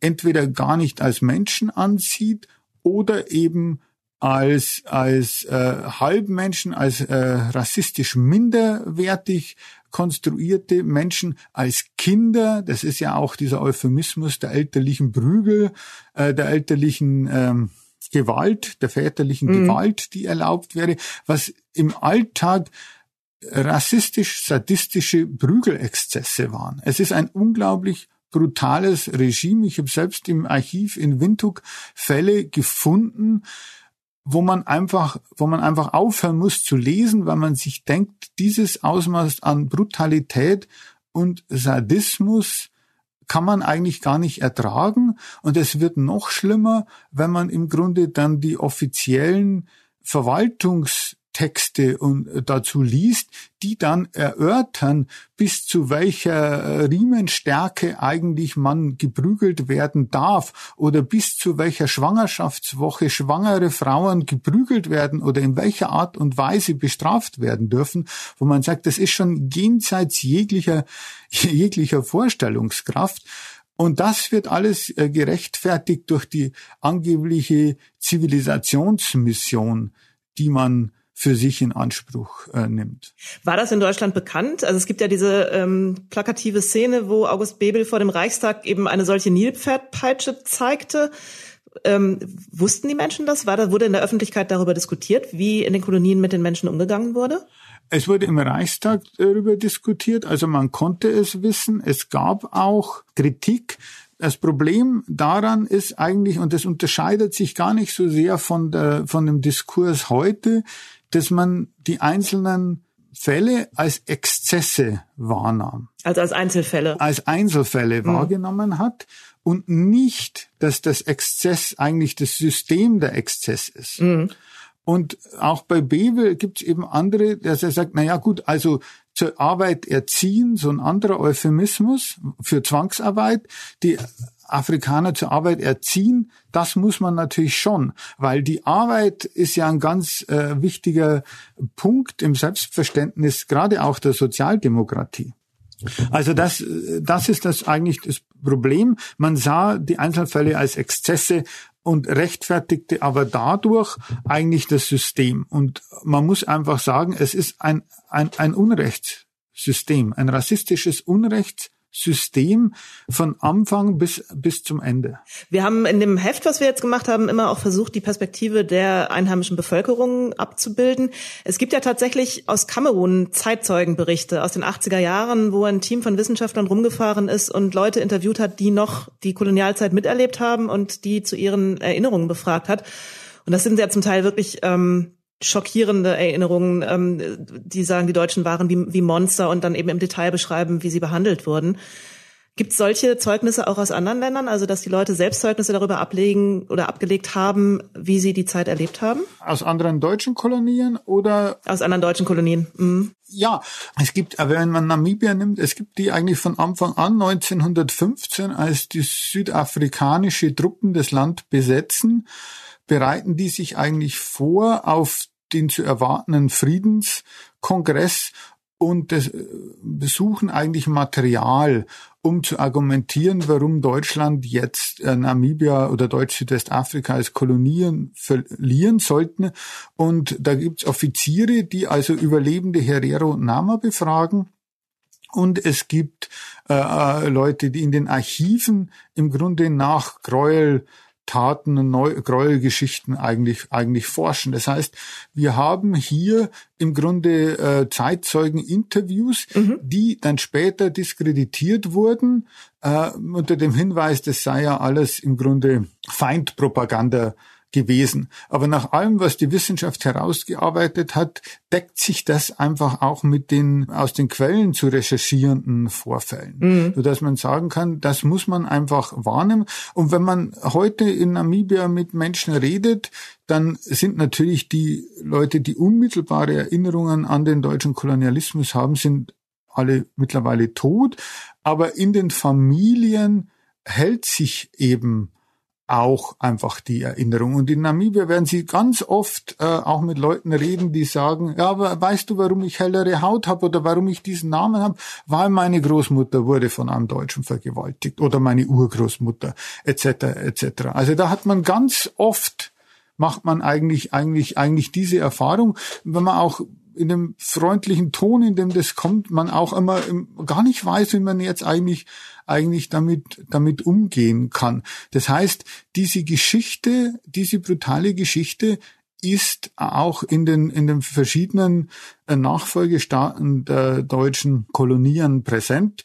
[SPEAKER 3] entweder gar nicht als Menschen ansieht oder eben als als äh, Halbmenschen, als äh, rassistisch minderwertig konstruierte Menschen als Kinder. Das ist ja auch dieser Euphemismus der elterlichen Prügel, äh, der elterlichen ähm, Gewalt, der väterlichen mhm. Gewalt, die erlaubt wäre, was im Alltag rassistisch-sadistische Prügelexzesse waren. Es ist ein unglaublich brutales Regime. Ich habe selbst im Archiv in Windhoek Fälle gefunden, wo man einfach, wo man einfach aufhören muss zu lesen, weil man sich denkt, dieses Ausmaß an Brutalität und Sadismus kann man eigentlich gar nicht ertragen. Und es wird noch schlimmer, wenn man im Grunde dann die offiziellen Verwaltungs Texte und äh, dazu liest, die dann erörtern, bis zu welcher äh, Riemenstärke eigentlich man geprügelt werden darf oder bis zu welcher Schwangerschaftswoche schwangere Frauen geprügelt werden oder in welcher Art und Weise bestraft werden dürfen, wo man sagt, das ist schon jenseits jeglicher, [laughs] jeglicher Vorstellungskraft. Und das wird alles äh, gerechtfertigt durch die angebliche Zivilisationsmission, die man für sich in Anspruch äh, nimmt.
[SPEAKER 2] War das in Deutschland bekannt? Also es gibt ja diese ähm, plakative Szene, wo August Bebel vor dem Reichstag eben eine solche Nilpferdpeitsche zeigte. Ähm, wussten die Menschen das? War da, wurde in der Öffentlichkeit darüber diskutiert, wie in den Kolonien mit den Menschen umgegangen wurde?
[SPEAKER 3] Es wurde im Reichstag darüber diskutiert, also man konnte es wissen. Es gab auch Kritik. Das Problem daran ist eigentlich, und das unterscheidet sich gar nicht so sehr von, der, von dem Diskurs heute, dass man die einzelnen Fälle als Exzesse wahrnahm.
[SPEAKER 2] Also als Einzelfälle.
[SPEAKER 3] Als Einzelfälle mhm. wahrgenommen hat und nicht, dass das Exzess eigentlich das System der Exzess ist. Mhm. Und auch bei Bebel gibt es eben andere, dass er sagt, na ja, gut, also zur Arbeit erziehen, so ein anderer Euphemismus für Zwangsarbeit. Die Afrikaner zur Arbeit erziehen, das muss man natürlich schon, weil die Arbeit ist ja ein ganz äh, wichtiger Punkt im Selbstverständnis, gerade auch der Sozialdemokratie. Also das, das ist das eigentlich das Problem. Man sah die Einzelfälle als Exzesse und rechtfertigte aber dadurch eigentlich das System. Und man muss einfach sagen, es ist ein, ein, ein Unrechtssystem, ein rassistisches Unrechts System von Anfang bis, bis zum Ende.
[SPEAKER 2] Wir haben in dem Heft, was wir jetzt gemacht haben, immer auch versucht, die Perspektive der einheimischen Bevölkerung abzubilden. Es gibt ja tatsächlich aus Kamerun Zeitzeugenberichte aus den 80er Jahren, wo ein Team von Wissenschaftlern rumgefahren ist und Leute interviewt hat, die noch die Kolonialzeit miterlebt haben und die zu ihren Erinnerungen befragt hat. Und das sind ja zum Teil wirklich ähm, schockierende Erinnerungen, ähm, die sagen, die Deutschen waren wie, wie Monster und dann eben im Detail beschreiben, wie sie behandelt wurden. Gibt es solche Zeugnisse auch aus anderen Ländern, also dass die Leute selbst Zeugnisse darüber ablegen oder abgelegt haben, wie sie die Zeit erlebt haben?
[SPEAKER 3] Aus anderen deutschen Kolonien oder?
[SPEAKER 2] Aus anderen deutschen Kolonien. Mhm.
[SPEAKER 3] Ja, es gibt, wenn man Namibia nimmt, es gibt die eigentlich von Anfang an 1915, als die südafrikanische Truppen das Land besetzen, bereiten die sich eigentlich vor auf den zu erwartenden Friedenskongress und äh, besuchen eigentlich Material, um zu argumentieren, warum Deutschland jetzt äh, Namibia oder Deutsch-Südwestafrika als Kolonien verlieren sollten. Und da gibt's Offiziere, die also Überlebende Herero und Nama befragen. Und es gibt äh, äh Leute, die in den Archiven im Grunde nach Gräuel Taten und Neu Gräuelgeschichten eigentlich, eigentlich forschen. Das heißt, wir haben hier im Grunde äh, Zeitzeugen-Interviews, mhm. die dann später diskreditiert wurden, äh, unter dem Hinweis, das sei ja alles im Grunde Feindpropaganda gewesen. Aber nach allem, was die Wissenschaft herausgearbeitet hat, deckt sich das einfach auch mit den aus den Quellen zu recherchierenden Vorfällen, mhm. sodass man sagen kann, das muss man einfach wahrnehmen. Und wenn man heute in Namibia mit Menschen redet, dann sind natürlich die Leute, die unmittelbare Erinnerungen an den deutschen Kolonialismus haben, sind alle mittlerweile tot. Aber in den Familien hält sich eben auch einfach die Erinnerung. Und in Namibia werden Sie ganz oft äh, auch mit Leuten reden, die sagen, ja, aber weißt du, warum ich hellere Haut habe oder warum ich diesen Namen habe? Weil meine Großmutter wurde von einem Deutschen vergewaltigt oder meine Urgroßmutter etc. etc. Also da hat man ganz oft macht man eigentlich eigentlich eigentlich diese Erfahrung, wenn man auch in dem freundlichen Ton, in dem das kommt, man auch immer gar nicht weiß, wie man jetzt eigentlich eigentlich damit, damit umgehen kann. Das heißt, diese Geschichte, diese brutale Geschichte ist auch in den, in den verschiedenen äh, Nachfolgestaaten der deutschen Kolonien präsent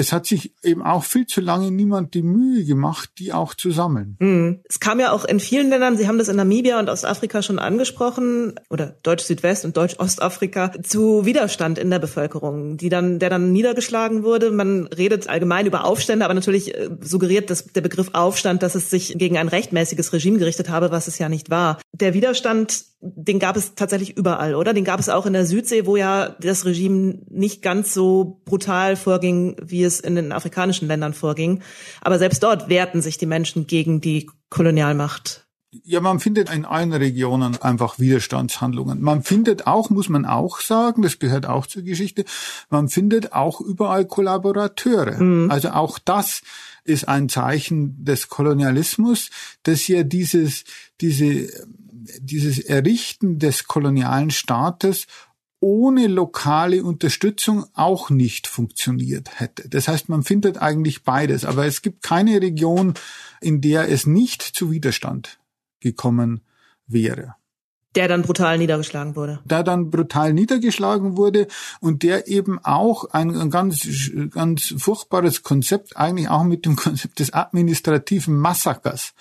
[SPEAKER 3] es hat sich eben auch viel zu lange niemand die Mühe gemacht, die auch zu sammeln.
[SPEAKER 2] Mhm. Es kam ja auch in vielen Ländern, Sie haben das in Namibia und Ostafrika schon angesprochen, oder Deutsch-Südwest und Deutsch-Ostafrika, zu Widerstand in der Bevölkerung, die dann, der dann niedergeschlagen wurde. Man redet allgemein über Aufstände, aber natürlich äh, suggeriert das, der Begriff Aufstand, dass es sich gegen ein rechtmäßiges Regime gerichtet habe, was es ja nicht war. Der Widerstand den gab es tatsächlich überall, oder? Den gab es auch in der Südsee, wo ja das Regime nicht ganz so brutal vorging, wie es in den afrikanischen Ländern vorging. Aber selbst dort wehrten sich die Menschen gegen die Kolonialmacht.
[SPEAKER 3] Ja, man findet in allen Regionen einfach Widerstandshandlungen. Man findet auch, muss man auch sagen, das gehört auch zur Geschichte, man findet auch überall Kollaborateure. Mhm. Also auch das ist ein Zeichen des Kolonialismus, dass ja dieses, diese dieses Errichten des kolonialen Staates ohne lokale Unterstützung auch nicht funktioniert hätte. Das heißt, man findet eigentlich beides, aber es gibt keine Region, in der es nicht zu Widerstand gekommen wäre.
[SPEAKER 2] Der dann brutal niedergeschlagen wurde.
[SPEAKER 3] Der dann brutal niedergeschlagen wurde und der eben auch ein, ein ganz, ganz furchtbares Konzept, eigentlich auch mit dem Konzept des administrativen Massakers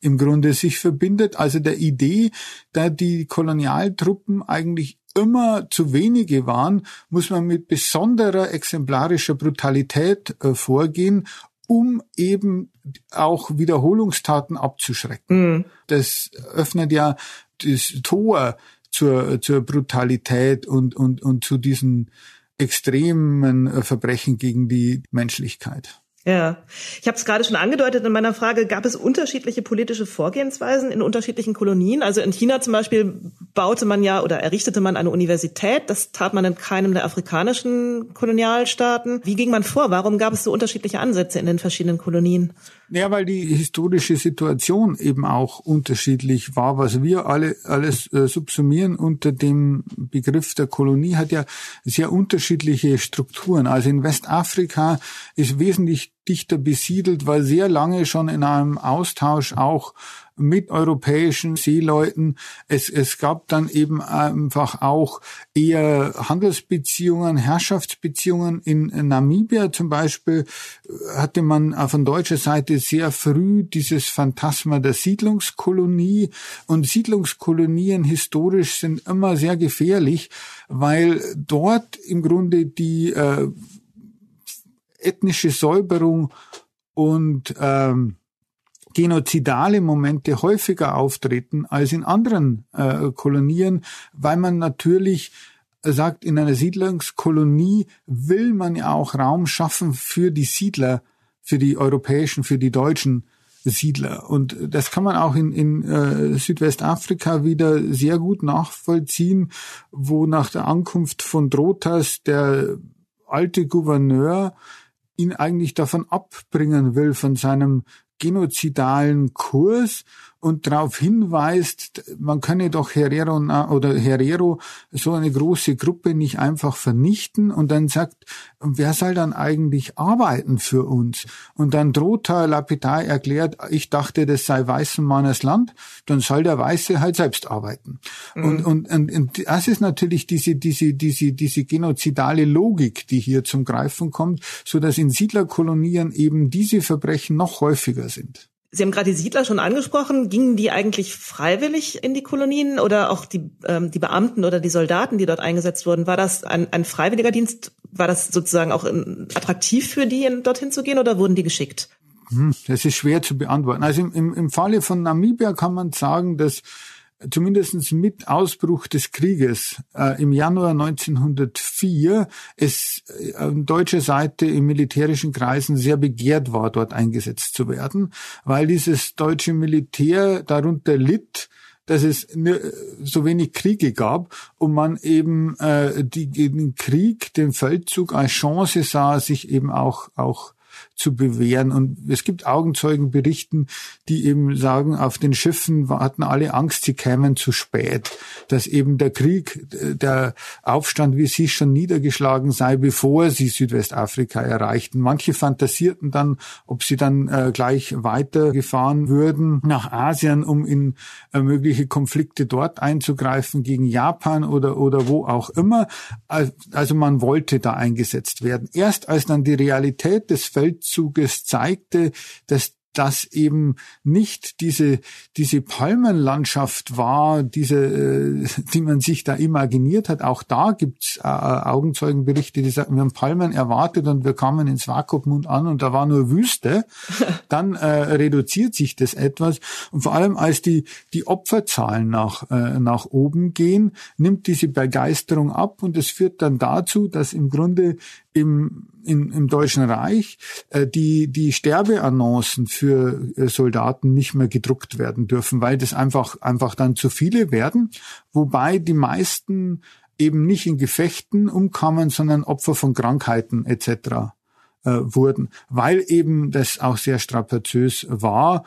[SPEAKER 3] im Grunde sich verbindet. Also der Idee, da die Kolonialtruppen eigentlich immer zu wenige waren, muss man mit besonderer exemplarischer Brutalität äh, vorgehen, um eben auch Wiederholungstaten abzuschrecken. Mhm. Das öffnet ja das Tor zur, zur Brutalität und, und, und zu diesen extremen äh, Verbrechen gegen die Menschlichkeit.
[SPEAKER 2] Ja, ich habe es gerade schon angedeutet in meiner Frage, gab es unterschiedliche politische Vorgehensweisen in unterschiedlichen Kolonien? Also in China zum Beispiel baute man ja oder errichtete man eine Universität, das tat man in keinem der afrikanischen Kolonialstaaten. Wie ging man vor? Warum gab es so unterschiedliche Ansätze in den verschiedenen Kolonien?
[SPEAKER 3] Ja, weil die historische Situation eben auch unterschiedlich war. Was wir alle alles äh, subsumieren unter dem Begriff der Kolonie hat ja sehr unterschiedliche Strukturen. Also in Westafrika ist wesentlich dichter besiedelt, weil sehr lange schon in einem Austausch auch mit europäischen Seeleuten. Es, es gab dann eben einfach auch eher Handelsbeziehungen, Herrschaftsbeziehungen. In Namibia zum Beispiel hatte man von deutscher Seite sehr früh dieses Phantasma der Siedlungskolonie. Und Siedlungskolonien historisch sind immer sehr gefährlich, weil dort im Grunde die äh, ethnische Säuberung und ähm, genozidale Momente häufiger auftreten als in anderen äh, Kolonien, weil man natürlich sagt, in einer Siedlungskolonie will man ja auch Raum schaffen für die Siedler, für die europäischen, für die deutschen Siedler. Und das kann man auch in, in äh, Südwestafrika wieder sehr gut nachvollziehen, wo nach der Ankunft von Drotas der alte Gouverneur ihn eigentlich davon abbringen will, von seinem genozidalen Kurs und darauf hinweist, man könne doch Herero oder Herero so eine große Gruppe nicht einfach vernichten und dann sagt, wer soll dann eigentlich arbeiten für uns? Und dann droht Herr lapidar erklärt, ich dachte, das sei weißen Mannes Land, dann soll der Weiße halt selbst arbeiten. Mhm. Und, und, und, und das ist natürlich diese, diese, diese, diese genozidale Logik, die hier zum Greifen kommt, so dass in Siedlerkolonien eben diese Verbrechen noch häufiger sind.
[SPEAKER 2] Sie haben gerade die Siedler schon angesprochen. Gingen die eigentlich freiwillig in die Kolonien oder auch die, ähm, die Beamten oder die Soldaten, die dort eingesetzt wurden? War das ein, ein freiwilliger Dienst? War das sozusagen auch attraktiv für die, dorthin zu gehen oder wurden die geschickt?
[SPEAKER 3] Hm, das ist schwer zu beantworten. Also im, im, im Falle von Namibia kann man sagen, dass zumindest mit Ausbruch des Krieges äh, im Januar 1904 es äh, an deutscher Seite in militärischen Kreisen sehr begehrt war, dort eingesetzt zu werden, weil dieses deutsche Militär darunter litt, dass es so wenig Kriege gab und man eben äh, die, den Krieg, den Feldzug als Chance sah, sich eben auch auch zu bewähren. Und es gibt Augenzeugenberichten, die eben sagen, auf den Schiffen hatten alle Angst, sie kämen zu spät, dass eben der Krieg, der Aufstand, wie sie schon niedergeschlagen sei, bevor sie Südwestafrika erreichten. Manche fantasierten dann, ob sie dann äh, gleich weitergefahren würden nach Asien, um in äh, mögliche Konflikte dort einzugreifen gegen Japan oder, oder wo auch immer. Also man wollte da eingesetzt werden. Erst als dann die Realität des Felds Feldzuges zeigte, dass das eben nicht diese, diese Palmenlandschaft war, diese, äh, die man sich da imaginiert hat. Auch da gibt's äh, Augenzeugenberichte, die sagen, wir haben Palmen erwartet und wir kamen ins Swakopmund an und da war nur Wüste. [laughs] Dann äh, reduziert sich das etwas. Und vor allem, als die, die Opferzahlen nach, äh, nach oben gehen, nimmt diese Begeisterung ab und es führt dann dazu, dass im Grunde im, in, im Deutschen Reich äh, die, die Sterbeannoncen für äh, Soldaten nicht mehr gedruckt werden dürfen, weil das einfach, einfach dann zu viele werden, wobei die meisten eben nicht in Gefechten umkamen, sondern Opfer von Krankheiten etc. Äh, wurden, weil eben das auch sehr strapaziös war.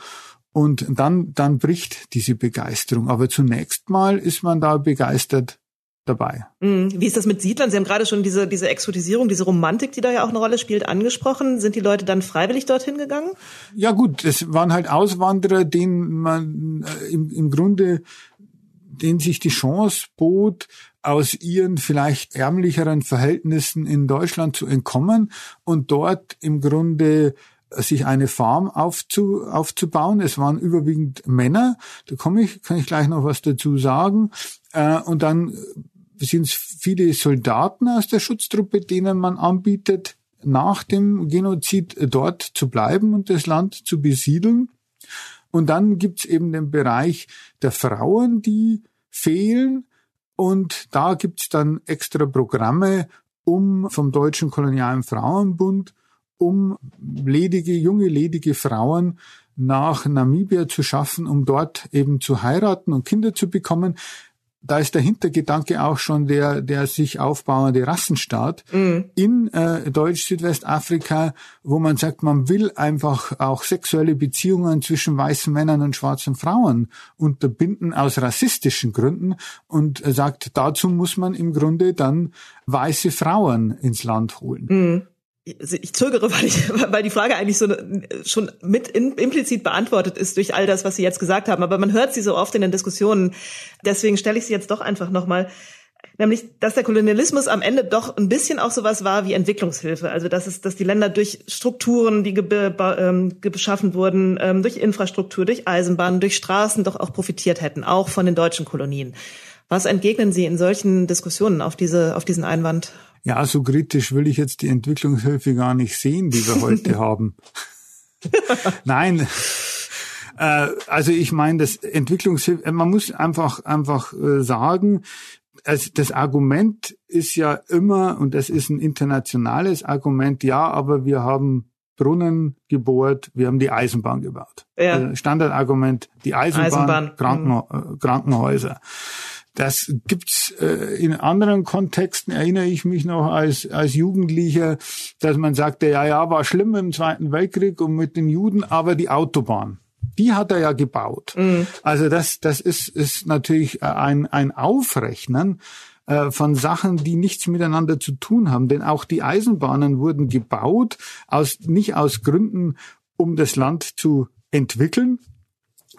[SPEAKER 3] Und dann, dann bricht diese Begeisterung. Aber zunächst mal ist man da begeistert dabei.
[SPEAKER 2] Mhm. Wie ist das mit Siedlern? Sie haben gerade schon diese, diese Exotisierung, diese Romantik, die da ja auch eine Rolle spielt, angesprochen. Sind die Leute dann freiwillig dorthin gegangen?
[SPEAKER 3] Ja gut, es waren halt Auswanderer, denen man äh, im, im Grunde, denen sich die Chance bot, aus ihren vielleicht ärmlicheren Verhältnissen in Deutschland zu entkommen und dort im Grunde sich eine Farm aufzu, aufzubauen. Es waren überwiegend Männer. Da komme ich, kann ich gleich noch was dazu sagen. Äh, und dann sind es viele Soldaten aus der Schutztruppe, denen man anbietet, nach dem Genozid dort zu bleiben und das Land zu besiedeln. Und dann gibt's eben den Bereich der Frauen, die fehlen. Und da gibt's dann extra Programme, um vom Deutschen Kolonialen Frauenbund, um ledige, junge, ledige Frauen nach Namibia zu schaffen, um dort eben zu heiraten und Kinder zu bekommen da ist der Hintergedanke auch schon der, der sich aufbauende Rassenstaat mhm. in äh, Deutsch-Südwestafrika, wo man sagt, man will einfach auch sexuelle Beziehungen zwischen weißen Männern und schwarzen Frauen unterbinden aus rassistischen Gründen und sagt, dazu muss man im Grunde dann weiße Frauen ins Land holen. Mhm
[SPEAKER 2] ich zögere, [laughs] weil ich, weil die Frage eigentlich so schon mit in, implizit beantwortet ist durch all das, was Sie jetzt gesagt haben. Aber man hört sie so oft in den Diskussionen. Deswegen stelle ich sie jetzt doch einfach nochmal. Nämlich, dass der Kolonialismus am Ende doch ein bisschen auch sowas war wie Entwicklungshilfe. Also, dass es, dass die Länder durch Strukturen, die ge, ähm, geschaffen wurden, ähm, durch Infrastruktur, durch Eisenbahnen, durch Straßen doch auch profitiert hätten, auch von den deutschen Kolonien. Was entgegnen Sie in solchen Diskussionen auf diese, auf diesen Einwand?
[SPEAKER 3] Ja, so kritisch will ich jetzt die Entwicklungshilfe gar nicht sehen, die wir heute [laughs] haben. Nein. Äh, also ich meine, das Entwicklungshilfe, man muss einfach einfach äh, sagen, also das Argument ist ja immer, und das ist ein internationales Argument, ja, aber wir haben Brunnen gebohrt, wir haben die Eisenbahn gebaut. Ja. Also Standardargument, die Eisenbahn, Eisenbahn. Kranken, mhm. Krankenhäuser. Das gibt's äh, in anderen Kontexten, erinnere ich mich noch als, als Jugendlicher, dass man sagte, ja, ja, war schlimm im Zweiten Weltkrieg und mit den Juden, aber die Autobahn, die hat er ja gebaut. Mhm. Also das, das ist, ist natürlich ein, ein Aufrechnen äh, von Sachen, die nichts miteinander zu tun haben. Denn auch die Eisenbahnen wurden gebaut, aus, nicht aus Gründen, um das Land zu entwickeln,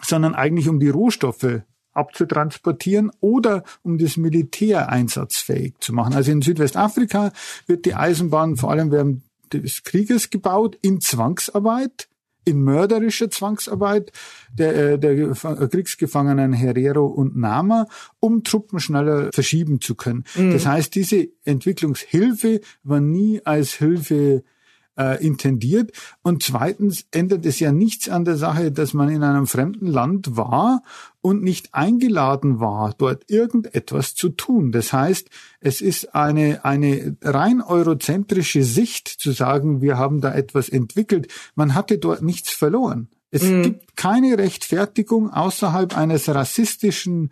[SPEAKER 3] sondern eigentlich um die Rohstoffe abzutransportieren oder um das Militär einsatzfähig zu machen. Also in Südwestafrika wird die Eisenbahn vor allem während des Krieges gebaut in Zwangsarbeit, in mörderischer Zwangsarbeit der, äh, der Kriegsgefangenen Herero und Nama, um Truppen schneller verschieben zu können. Mhm. Das heißt, diese Entwicklungshilfe war nie als Hilfe äh, intendiert. Und zweitens ändert es ja nichts an der Sache, dass man in einem fremden Land war und nicht eingeladen war, dort irgendetwas zu tun. Das heißt, es ist eine, eine rein eurozentrische Sicht zu sagen, wir haben da etwas entwickelt. Man hatte dort nichts verloren. Es mhm. gibt keine Rechtfertigung außerhalb eines rassistischen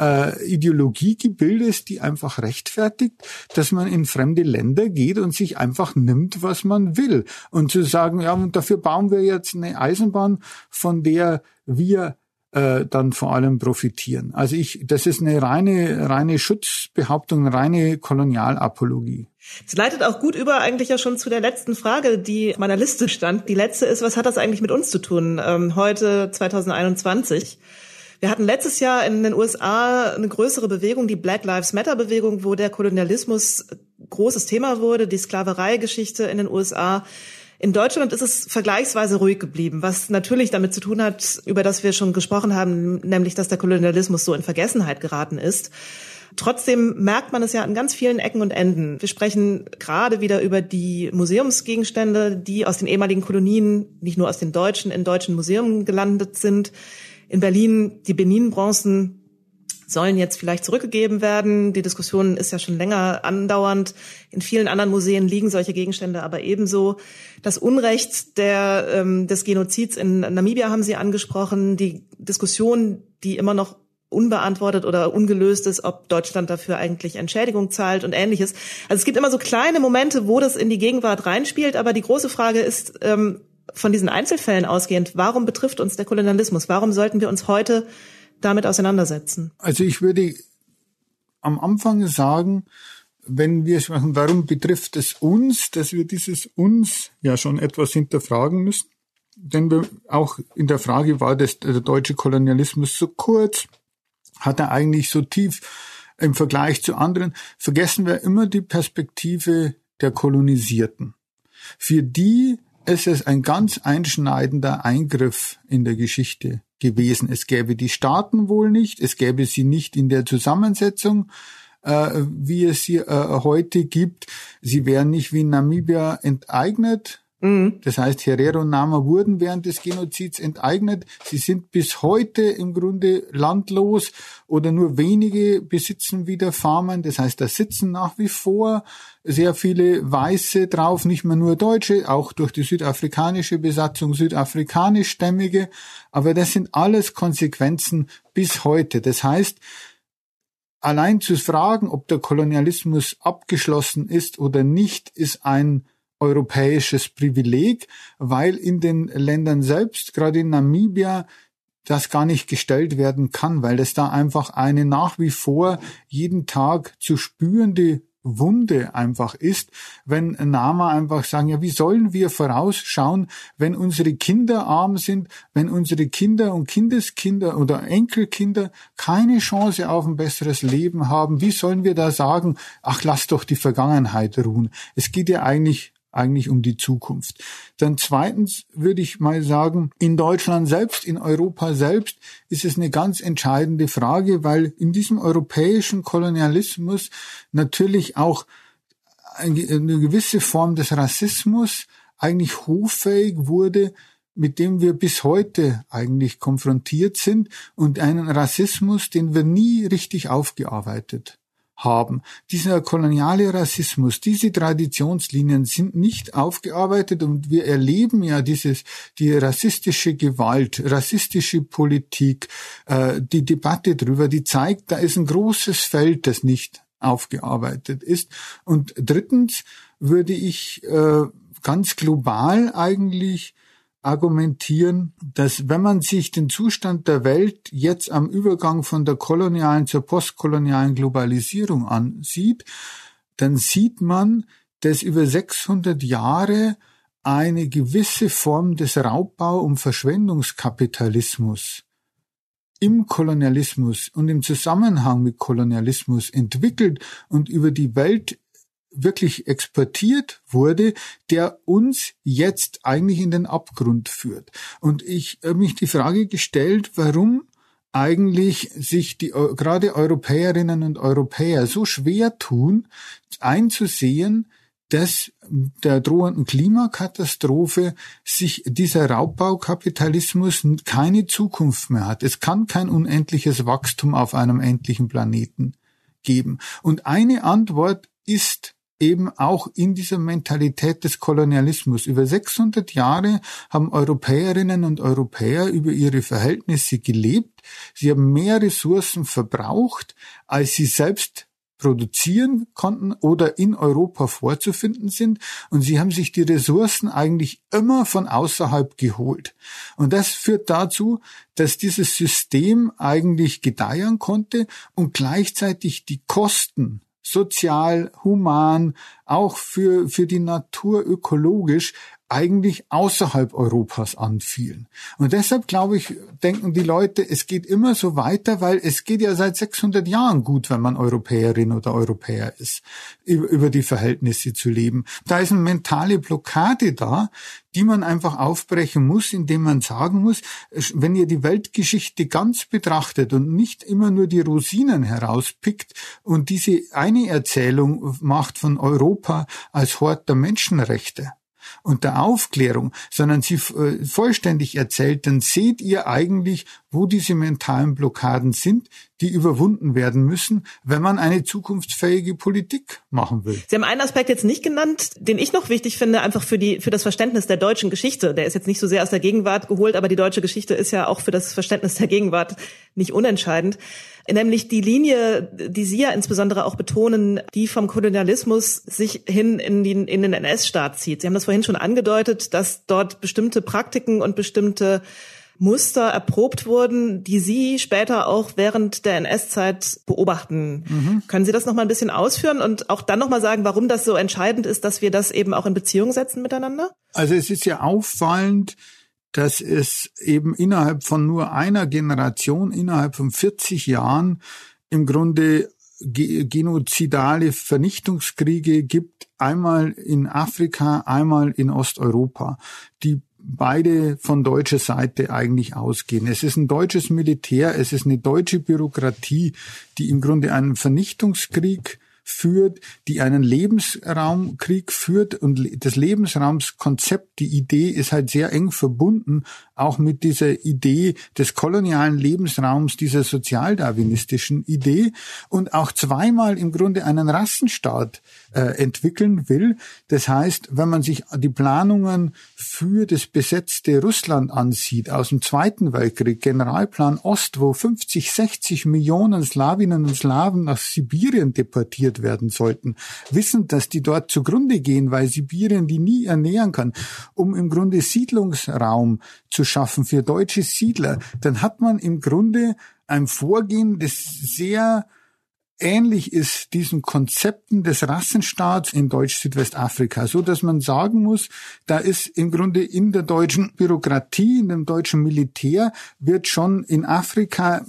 [SPEAKER 3] äh, Ideologiegebildes, die einfach rechtfertigt, dass man in fremde Länder geht und sich einfach nimmt, was man will. Und zu sagen, ja, und dafür bauen wir jetzt eine Eisenbahn, von der wir äh, dann vor allem profitieren. Also ich, das ist eine reine, reine Schutzbehauptung, reine Kolonialapologie.
[SPEAKER 2] Es leitet auch gut über eigentlich ja schon zu der letzten Frage, die meiner Liste stand. Die letzte ist, was hat das eigentlich mit uns zu tun? Ähm, heute 2021. Wir hatten letztes Jahr in den USA eine größere Bewegung, die Black Lives Matter Bewegung, wo der Kolonialismus großes Thema wurde, die Sklavereigeschichte in den USA. In Deutschland ist es vergleichsweise ruhig geblieben, was natürlich damit zu tun hat, über das wir schon gesprochen haben, nämlich dass der Kolonialismus so in Vergessenheit geraten ist. Trotzdem merkt man es ja an ganz vielen Ecken und Enden. Wir sprechen gerade wieder über die Museumsgegenstände, die aus den ehemaligen Kolonien, nicht nur aus den deutschen, in deutschen Museen gelandet sind. In Berlin die Benin-Bronzen sollen jetzt vielleicht zurückgegeben werden. Die Diskussion ist ja schon länger andauernd. In vielen anderen Museen liegen solche Gegenstände aber ebenso. Das Unrecht der, ähm, des Genozids in Namibia haben Sie angesprochen. Die Diskussion, die immer noch unbeantwortet oder ungelöst ist, ob Deutschland dafür eigentlich Entschädigung zahlt und ähnliches. Also es gibt immer so kleine Momente, wo das in die Gegenwart reinspielt, aber die große Frage ist, ähm, von diesen Einzelfällen ausgehend, warum betrifft uns der Kolonialismus? Warum sollten wir uns heute damit auseinandersetzen?
[SPEAKER 3] Also ich würde am Anfang sagen, wenn wir sprechen, warum betrifft es uns, dass wir dieses uns ja schon etwas hinterfragen müssen. Denn wir auch in der Frage war das, der deutsche Kolonialismus so kurz, hat er eigentlich so tief im Vergleich zu anderen, vergessen wir immer die Perspektive der Kolonisierten. Für die ist es ein ganz einschneidender Eingriff in der Geschichte gewesen. Es gäbe die Staaten wohl nicht, es gäbe sie nicht in der Zusammensetzung, äh, wie es sie äh, heute gibt. Sie wären nicht wie in Namibia enteignet. Mhm. Das heißt, Herero und Nama wurden während des Genozids enteignet. Sie sind bis heute im Grunde landlos oder nur wenige besitzen wieder Farmen. Das heißt, da sitzen nach wie vor sehr viele Weiße drauf, nicht mehr nur Deutsche, auch durch die südafrikanische Besatzung südafrikanischstämmige. Aber das sind alles Konsequenzen bis heute. Das heißt, allein zu fragen, ob der Kolonialismus abgeschlossen ist oder nicht, ist ein europäisches Privileg, weil in den Ländern selbst, gerade in Namibia, das gar nicht gestellt werden kann, weil es da einfach eine nach wie vor jeden Tag zu spürende Wunde einfach ist, wenn Nama einfach sagen, ja, wie sollen wir vorausschauen, wenn unsere Kinder arm sind, wenn unsere Kinder und Kindeskinder oder Enkelkinder keine Chance auf ein besseres Leben haben, wie sollen wir da sagen, ach, lass doch die Vergangenheit ruhen. Es geht ja eigentlich eigentlich um die Zukunft. Dann zweitens würde ich mal sagen, in Deutschland selbst, in Europa selbst ist es eine ganz entscheidende Frage, weil in diesem europäischen Kolonialismus natürlich auch eine gewisse Form des Rassismus eigentlich hoffähig wurde, mit dem wir bis heute eigentlich konfrontiert sind und einen Rassismus, den wir nie richtig aufgearbeitet haben. Dieser koloniale Rassismus, diese Traditionslinien sind nicht aufgearbeitet und wir erleben ja dieses, die rassistische Gewalt, rassistische Politik, äh, die Debatte drüber, die zeigt, da ist ein großes Feld, das nicht aufgearbeitet ist. Und drittens würde ich äh, ganz global eigentlich argumentieren, dass wenn man sich den Zustand der Welt jetzt am Übergang von der kolonialen zur postkolonialen Globalisierung ansieht, dann sieht man, dass über 600 Jahre eine gewisse Form des Raubbau- und Verschwendungskapitalismus im Kolonialismus und im Zusammenhang mit Kolonialismus entwickelt und über die Welt wirklich exportiert wurde, der uns jetzt eigentlich in den Abgrund führt. Und ich habe mich die Frage gestellt, warum eigentlich sich die gerade Europäerinnen und Europäer so schwer tun, einzusehen, dass der drohenden Klimakatastrophe sich dieser Raubbaukapitalismus keine Zukunft mehr hat. Es kann kein unendliches Wachstum auf einem endlichen Planeten geben. Und eine Antwort ist eben auch in dieser Mentalität des Kolonialismus. Über 600 Jahre haben Europäerinnen und Europäer über ihre Verhältnisse gelebt. Sie haben mehr Ressourcen verbraucht, als sie selbst produzieren konnten oder in Europa vorzufinden sind. Und sie haben sich die Ressourcen eigentlich immer von außerhalb geholt. Und das führt dazu, dass dieses System eigentlich gedeihen konnte und gleichzeitig die Kosten sozial, human, auch für, für die Natur ökologisch eigentlich außerhalb Europas anfielen. Und deshalb, glaube ich, denken die Leute, es geht immer so weiter, weil es geht ja seit 600 Jahren gut, wenn man Europäerin oder Europäer ist, über die Verhältnisse zu leben. Da ist eine mentale Blockade da, die man einfach aufbrechen muss, indem man sagen muss, wenn ihr die Weltgeschichte ganz betrachtet und nicht immer nur die Rosinen herauspickt und diese eine Erzählung macht von Europa als Hort der Menschenrechte, und der Aufklärung, sondern sie äh, vollständig erzählt, dann seht ihr eigentlich, wo diese mentalen Blockaden sind, die überwunden werden müssen, wenn man eine zukunftsfähige Politik machen will.
[SPEAKER 2] Sie haben einen Aspekt jetzt nicht genannt, den ich noch wichtig finde, einfach für die, für das Verständnis der deutschen Geschichte. Der ist jetzt nicht so sehr aus der Gegenwart geholt, aber die deutsche Geschichte ist ja auch für das Verständnis der Gegenwart nicht unentscheidend. Nämlich die Linie, die Sie ja insbesondere auch betonen, die vom Kolonialismus sich hin in den, in den NS-Staat zieht. Sie haben das vorhin schon angedeutet, dass dort bestimmte Praktiken und bestimmte Muster erprobt wurden, die Sie später auch während der NS-Zeit beobachten. Mhm. Können Sie das noch mal ein bisschen ausführen und auch dann noch mal sagen, warum das so entscheidend ist, dass wir das eben auch in Beziehung setzen miteinander?
[SPEAKER 3] Also es ist ja auffallend, dass es eben innerhalb von nur einer Generation, innerhalb von 40 Jahren im Grunde genozidale Vernichtungskriege gibt, einmal in Afrika, einmal in Osteuropa, die beide von deutscher Seite eigentlich ausgehen. Es ist ein deutsches Militär, es ist eine deutsche Bürokratie, die im Grunde einen Vernichtungskrieg führt, die einen Lebensraumkrieg führt und das Lebensraumskonzept, die Idee ist halt sehr eng verbunden, auch mit dieser Idee des kolonialen Lebensraums, dieser sozialdarwinistischen Idee und auch zweimal im Grunde einen Rassenstaat äh, entwickeln will. Das heißt, wenn man sich die Planungen für das besetzte Russland ansieht aus dem Zweiten Weltkrieg, Generalplan Ost, wo 50, 60 Millionen Slawinnen und Slawen nach Sibirien deportiert werden sollten, wissen, dass die dort zugrunde gehen, weil Sibirien die nie ernähren kann, um im Grunde Siedlungsraum zu schaffen für deutsche Siedler, dann hat man im Grunde ein Vorgehen, das sehr ähnlich ist diesen Konzepten des Rassenstaats in Deutsch-Südwestafrika, so dass man sagen muss, da ist im Grunde in der deutschen Bürokratie, in dem deutschen Militär wird schon in Afrika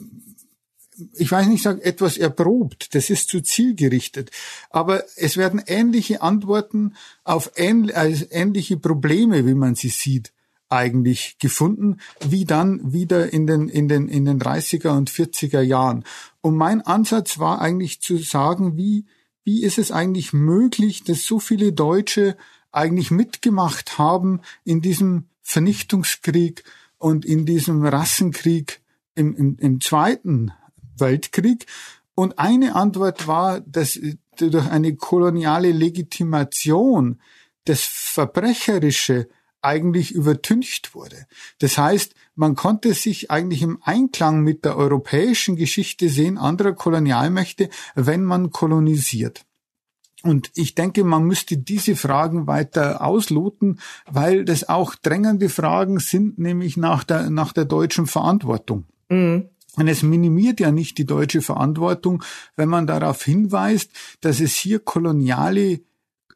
[SPEAKER 3] ich weiß nicht, sag etwas erprobt, das ist zu zielgerichtet, aber es werden ähnliche Antworten auf ähnliche Probleme, wie man sie sieht, eigentlich gefunden, wie dann wieder in den, in den, in den 30er und 40er Jahren. Und mein Ansatz war eigentlich zu sagen, wie wie ist es eigentlich möglich, dass so viele Deutsche eigentlich mitgemacht haben in diesem Vernichtungskrieg und in diesem Rassenkrieg im, im, im Zweiten Weltkrieg. Und eine Antwort war, dass durch eine koloniale Legitimation das Verbrecherische eigentlich übertüncht wurde. Das heißt, man konnte sich eigentlich im Einklang mit der europäischen Geschichte sehen anderer Kolonialmächte, wenn man kolonisiert. Und ich denke, man müsste diese Fragen weiter ausloten, weil das auch drängende Fragen sind, nämlich nach der, nach der deutschen Verantwortung. Mhm. Und es minimiert ja nicht die deutsche Verantwortung, wenn man darauf hinweist, dass es hier koloniale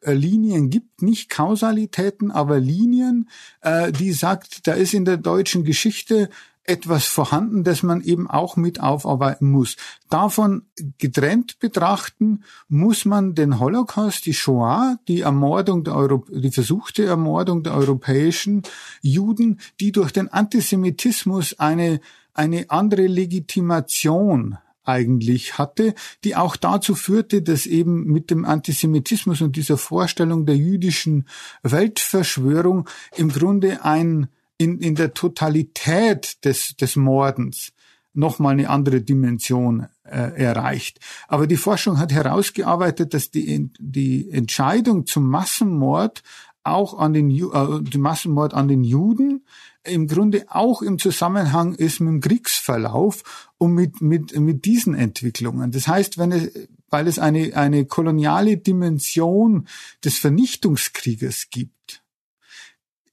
[SPEAKER 3] äh, Linien gibt, nicht Kausalitäten, aber Linien, äh, die sagt, da ist in der deutschen Geschichte etwas vorhanden, das man eben auch mit aufarbeiten muss. Davon getrennt betrachten muss man den Holocaust, die Shoah, die Ermordung der Euro die versuchte Ermordung der europäischen Juden, die durch den Antisemitismus eine eine andere Legitimation eigentlich hatte, die auch dazu führte, dass eben mit dem Antisemitismus und dieser Vorstellung der jüdischen Weltverschwörung im Grunde ein in, in der Totalität des, des Mordens nochmal eine andere Dimension äh, erreicht. Aber die Forschung hat herausgearbeitet, dass die, die Entscheidung zum Massenmord auch an den, äh, Massenmord an den Juden im Grunde auch im Zusammenhang ist mit dem Kriegsverlauf und mit, mit, mit diesen Entwicklungen. Das heißt, wenn es, weil es eine, eine koloniale Dimension des Vernichtungskrieges gibt,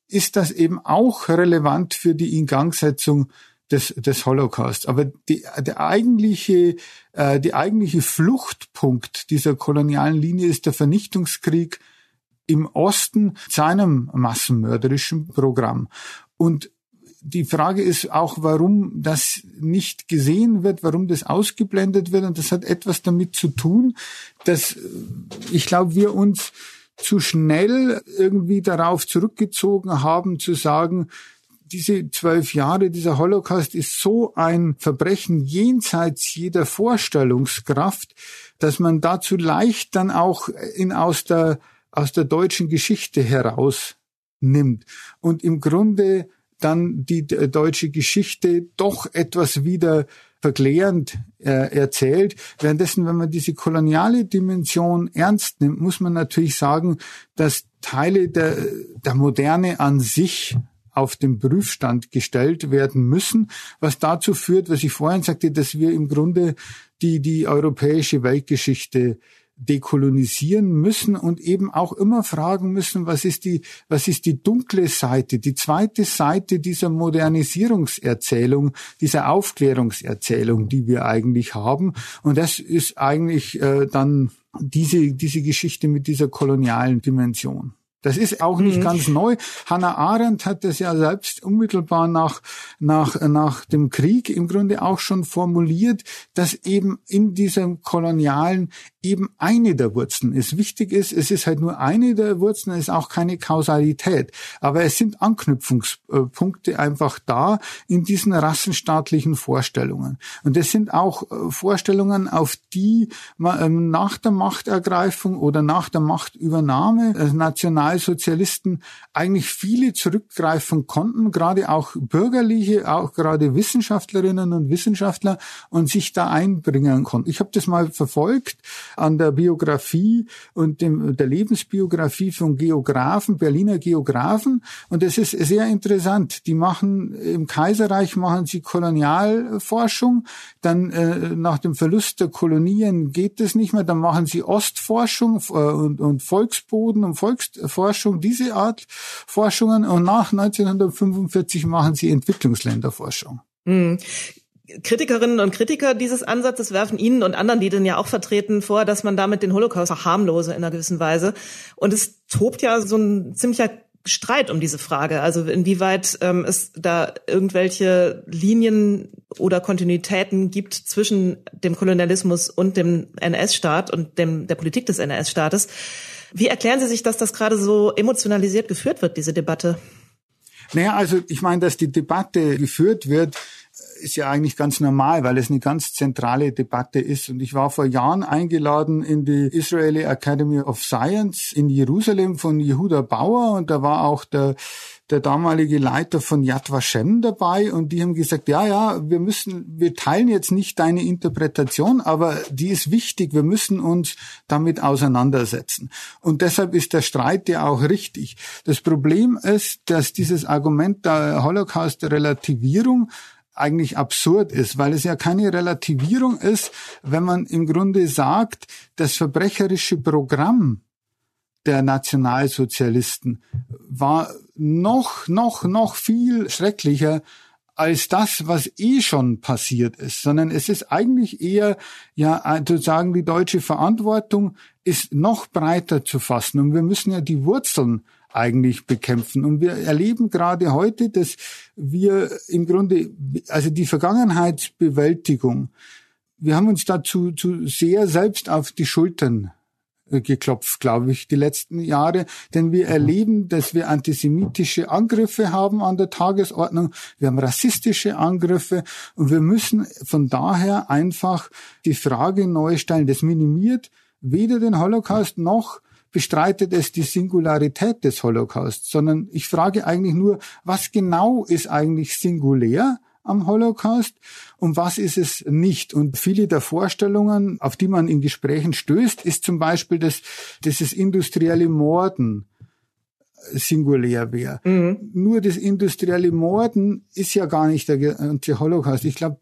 [SPEAKER 3] ist das eben auch relevant für die Ingangsetzung des, des Holocaust. Aber die, der eigentliche, äh, die eigentliche Fluchtpunkt dieser kolonialen Linie ist der Vernichtungskrieg im Osten seinem massenmörderischen Programm. Und die Frage ist auch, warum das nicht gesehen wird, warum das ausgeblendet wird. Und das hat etwas damit zu tun, dass ich glaube, wir uns zu schnell irgendwie darauf zurückgezogen haben, zu sagen, diese zwölf Jahre, dieser Holocaust ist so ein Verbrechen jenseits jeder Vorstellungskraft, dass man dazu leicht dann auch in, aus der, aus der deutschen Geschichte heraus nimmt und im Grunde dann die deutsche Geschichte doch etwas wieder verklärend äh, erzählt. Währenddessen, wenn man diese koloniale Dimension ernst nimmt, muss man natürlich sagen, dass Teile der, der Moderne an sich auf den Prüfstand gestellt werden müssen, was dazu führt, was ich vorhin sagte, dass wir im Grunde die, die europäische Weltgeschichte dekolonisieren müssen und eben auch immer fragen müssen, was ist die, was ist die dunkle Seite, die zweite Seite dieser Modernisierungserzählung, dieser Aufklärungserzählung, die wir eigentlich haben. Und das ist eigentlich äh, dann diese, diese Geschichte mit dieser kolonialen Dimension. Das ist auch nicht mhm. ganz neu. Hannah Arendt hat das ja selbst unmittelbar nach, nach, nach dem Krieg im Grunde auch schon formuliert, dass eben in diesem kolonialen eben eine der Wurzeln ist. Wichtig ist, es ist halt nur eine der Wurzeln, es ist auch keine Kausalität. Aber es sind Anknüpfungspunkte einfach da in diesen rassenstaatlichen Vorstellungen. Und es sind auch äh, Vorstellungen, auf die man ähm, nach der Machtergreifung oder nach der Machtübernahme äh, Nationalsozialisten eigentlich viele zurückgreifen konnten, gerade auch bürgerliche, auch gerade Wissenschaftlerinnen und Wissenschaftler und sich da einbringen konnten. Ich habe das mal verfolgt an der Biografie und dem, der Lebensbiografie von Geografen, Berliner Geografen. Und das ist sehr interessant. Die machen im Kaiserreich machen sie Kolonialforschung. Dann äh, nach dem Verlust der Kolonien geht es nicht mehr. Dann machen sie Ostforschung äh, und, und Volksboden und Volksforschung, diese Art Forschungen. Und nach 1945 machen sie Entwicklungsländerforschung.
[SPEAKER 2] Mhm. Kritikerinnen und Kritiker dieses Ansatzes werfen Ihnen und anderen, die den ja auch vertreten, vor, dass man damit den Holocaust verharmlose in einer gewissen Weise. Und es tobt ja so ein ziemlicher Streit um diese Frage. Also inwieweit ähm, es da irgendwelche Linien oder Kontinuitäten gibt zwischen dem Kolonialismus und dem NS-Staat und dem, der Politik des NS-Staates. Wie erklären Sie sich, dass das gerade so emotionalisiert geführt wird, diese Debatte?
[SPEAKER 3] Naja, also ich meine, dass die Debatte geführt wird, ist ja eigentlich ganz normal, weil es eine ganz zentrale Debatte ist. Und ich war vor Jahren eingeladen in die Israeli Academy of Science in Jerusalem von Yehuda Bauer und da war auch der der damalige Leiter von Yad Vashem dabei und die haben gesagt, ja, ja, wir müssen, wir teilen jetzt nicht deine Interpretation, aber die ist wichtig, wir müssen uns damit auseinandersetzen. Und deshalb ist der Streit ja auch richtig. Das Problem ist, dass dieses Argument der Holocaust-Relativierung eigentlich absurd ist, weil es ja keine Relativierung ist, wenn man im Grunde sagt, das verbrecherische Programm der Nationalsozialisten war noch, noch, noch viel schrecklicher als das, was eh schon passiert ist, sondern es ist eigentlich eher, ja, sozusagen die deutsche Verantwortung ist noch breiter zu fassen. Und wir müssen ja die Wurzeln eigentlich bekämpfen. Und wir erleben gerade heute, dass wir im Grunde, also die Vergangenheitsbewältigung, wir haben uns dazu zu sehr selbst auf die Schultern geklopft, glaube ich, die letzten Jahre. Denn wir erleben, dass wir antisemitische Angriffe haben an der Tagesordnung. Wir haben rassistische Angriffe. Und wir müssen von daher einfach die Frage neu stellen. Das minimiert weder den Holocaust noch bestreitet es die Singularität des Holocaust, sondern ich frage eigentlich nur, was genau ist eigentlich singulär am Holocaust und was ist es nicht. Und viele der Vorstellungen, auf die man in Gesprächen stößt, ist zum Beispiel, dass dieses industrielle Morden singulär wäre. Mhm. Nur das industrielle Morden ist ja gar nicht der ganze Holocaust. Ich glaube,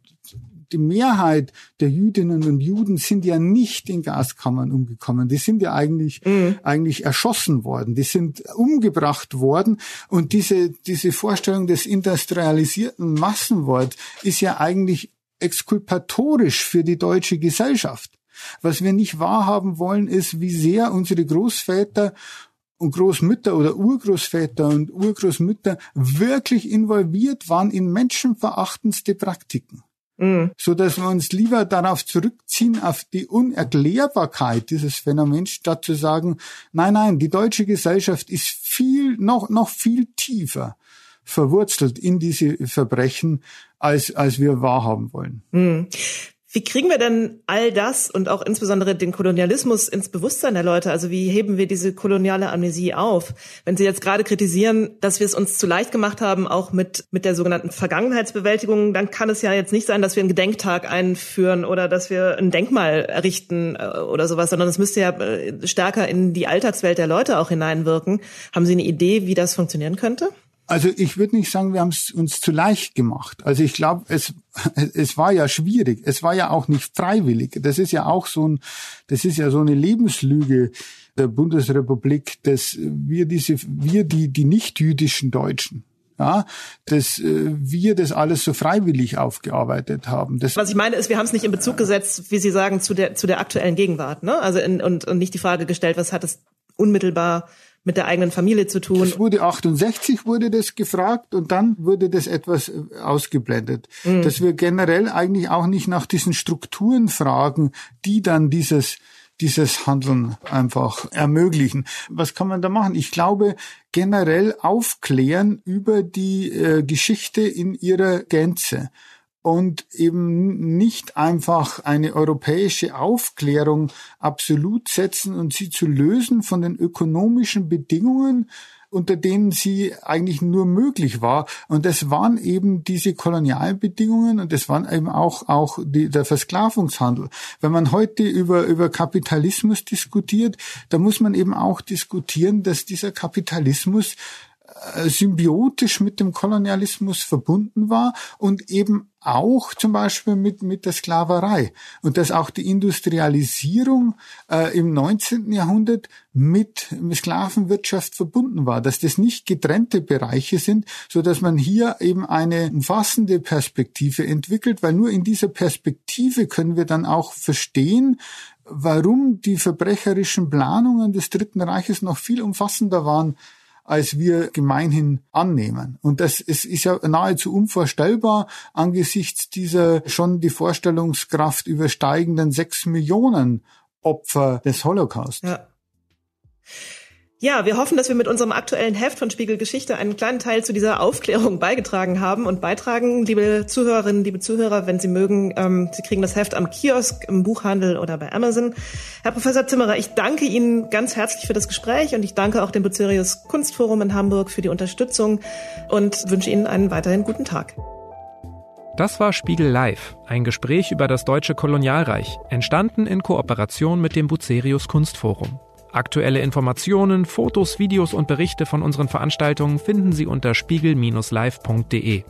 [SPEAKER 3] die Mehrheit der Jüdinnen und Juden sind ja nicht in Gaskammern umgekommen. Die sind ja eigentlich, mhm. eigentlich erschossen worden. Die sind umgebracht worden. Und diese, diese Vorstellung des industrialisierten Massenworts ist ja eigentlich exkulpatorisch für die deutsche Gesellschaft. Was wir nicht wahrhaben wollen, ist, wie sehr unsere Großväter und Großmütter oder Urgroßväter und Urgroßmütter wirklich involviert waren in menschenverachtendste Praktiken. Mhm. So dass wir uns lieber darauf zurückziehen, auf die Unerklärbarkeit dieses Phänomens, statt zu sagen, nein, nein, die deutsche Gesellschaft ist viel, noch, noch viel tiefer verwurzelt in diese Verbrechen, als, als wir wahrhaben wollen.
[SPEAKER 2] Mhm. Wie kriegen wir denn all das und auch insbesondere den Kolonialismus ins Bewusstsein der Leute? Also wie heben wir diese koloniale Amnesie auf? Wenn Sie jetzt gerade kritisieren, dass wir es uns zu leicht gemacht haben, auch mit, mit der sogenannten Vergangenheitsbewältigung, dann kann es ja jetzt nicht sein, dass wir einen Gedenktag einführen oder dass wir ein Denkmal errichten äh, oder sowas, sondern es müsste ja äh, stärker in die Alltagswelt der Leute auch hineinwirken. Haben Sie eine Idee, wie das funktionieren könnte?
[SPEAKER 3] Also ich würde nicht sagen, wir haben es uns zu leicht gemacht. Also ich glaube, es, es war ja schwierig. Es war ja auch nicht freiwillig. Das ist ja auch so ein, das ist ja so eine Lebenslüge der Bundesrepublik, dass wir diese, wir die, die nicht-jüdischen Deutschen, ja, dass äh, wir das alles so freiwillig aufgearbeitet haben. Das
[SPEAKER 2] Was ich meine ist, wir haben es nicht in Bezug gesetzt, wie Sie sagen, zu der zu der aktuellen Gegenwart, ne? Also in, und, und nicht die Frage gestellt, was hat es unmittelbar mit der eigenen Familie zu tun.
[SPEAKER 3] Es wurde 68 wurde das gefragt und dann wurde das etwas äh, ausgeblendet. Mhm. Dass wir generell eigentlich auch nicht nach diesen Strukturen fragen, die dann dieses dieses Handeln einfach ermöglichen. Was kann man da machen? Ich glaube, generell aufklären über die äh, Geschichte in ihrer Gänze und eben nicht einfach eine europäische Aufklärung absolut setzen und sie zu lösen von den ökonomischen Bedingungen, unter denen sie eigentlich nur möglich war. Und das waren eben diese Kolonialbedingungen und das waren eben auch, auch die, der Versklavungshandel. Wenn man heute über, über Kapitalismus diskutiert, da muss man eben auch diskutieren, dass dieser Kapitalismus symbiotisch mit dem Kolonialismus verbunden war und eben auch zum Beispiel mit, mit der Sklaverei und dass auch die Industrialisierung äh, im 19. Jahrhundert mit Sklavenwirtschaft verbunden war, dass das nicht getrennte Bereiche sind, so dass man hier eben eine umfassende Perspektive entwickelt, weil nur in dieser Perspektive können wir dann auch verstehen, warum die verbrecherischen Planungen des Dritten Reiches noch viel umfassender waren als wir gemeinhin annehmen. Und das ist, ist ja nahezu unvorstellbar angesichts dieser schon die Vorstellungskraft übersteigenden sechs Millionen Opfer des Holocaust.
[SPEAKER 2] Ja. Ja, wir hoffen, dass wir mit unserem aktuellen Heft von Spiegel Geschichte einen kleinen Teil zu dieser Aufklärung beigetragen haben und beitragen, liebe Zuhörerinnen, liebe Zuhörer, wenn Sie mögen, ähm, Sie kriegen das Heft am Kiosk, im Buchhandel oder bei Amazon. Herr Professor Zimmerer, ich danke Ihnen ganz herzlich für das Gespräch und ich danke auch dem Bucerius Kunstforum in Hamburg für die Unterstützung und wünsche Ihnen einen weiterhin guten Tag.
[SPEAKER 1] Das war Spiegel Live, ein Gespräch über das deutsche Kolonialreich, entstanden in Kooperation mit dem Bucerius Kunstforum. Aktuelle Informationen, Fotos, Videos und Berichte von unseren Veranstaltungen finden Sie unter spiegel-live.de.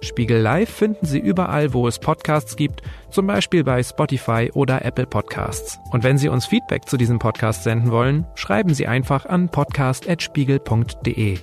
[SPEAKER 1] Spiegel Live finden Sie überall, wo es Podcasts gibt, zum Beispiel bei Spotify oder Apple Podcasts. Und wenn Sie uns Feedback zu diesem Podcast senden wollen, schreiben Sie einfach an podcast.spiegel.de.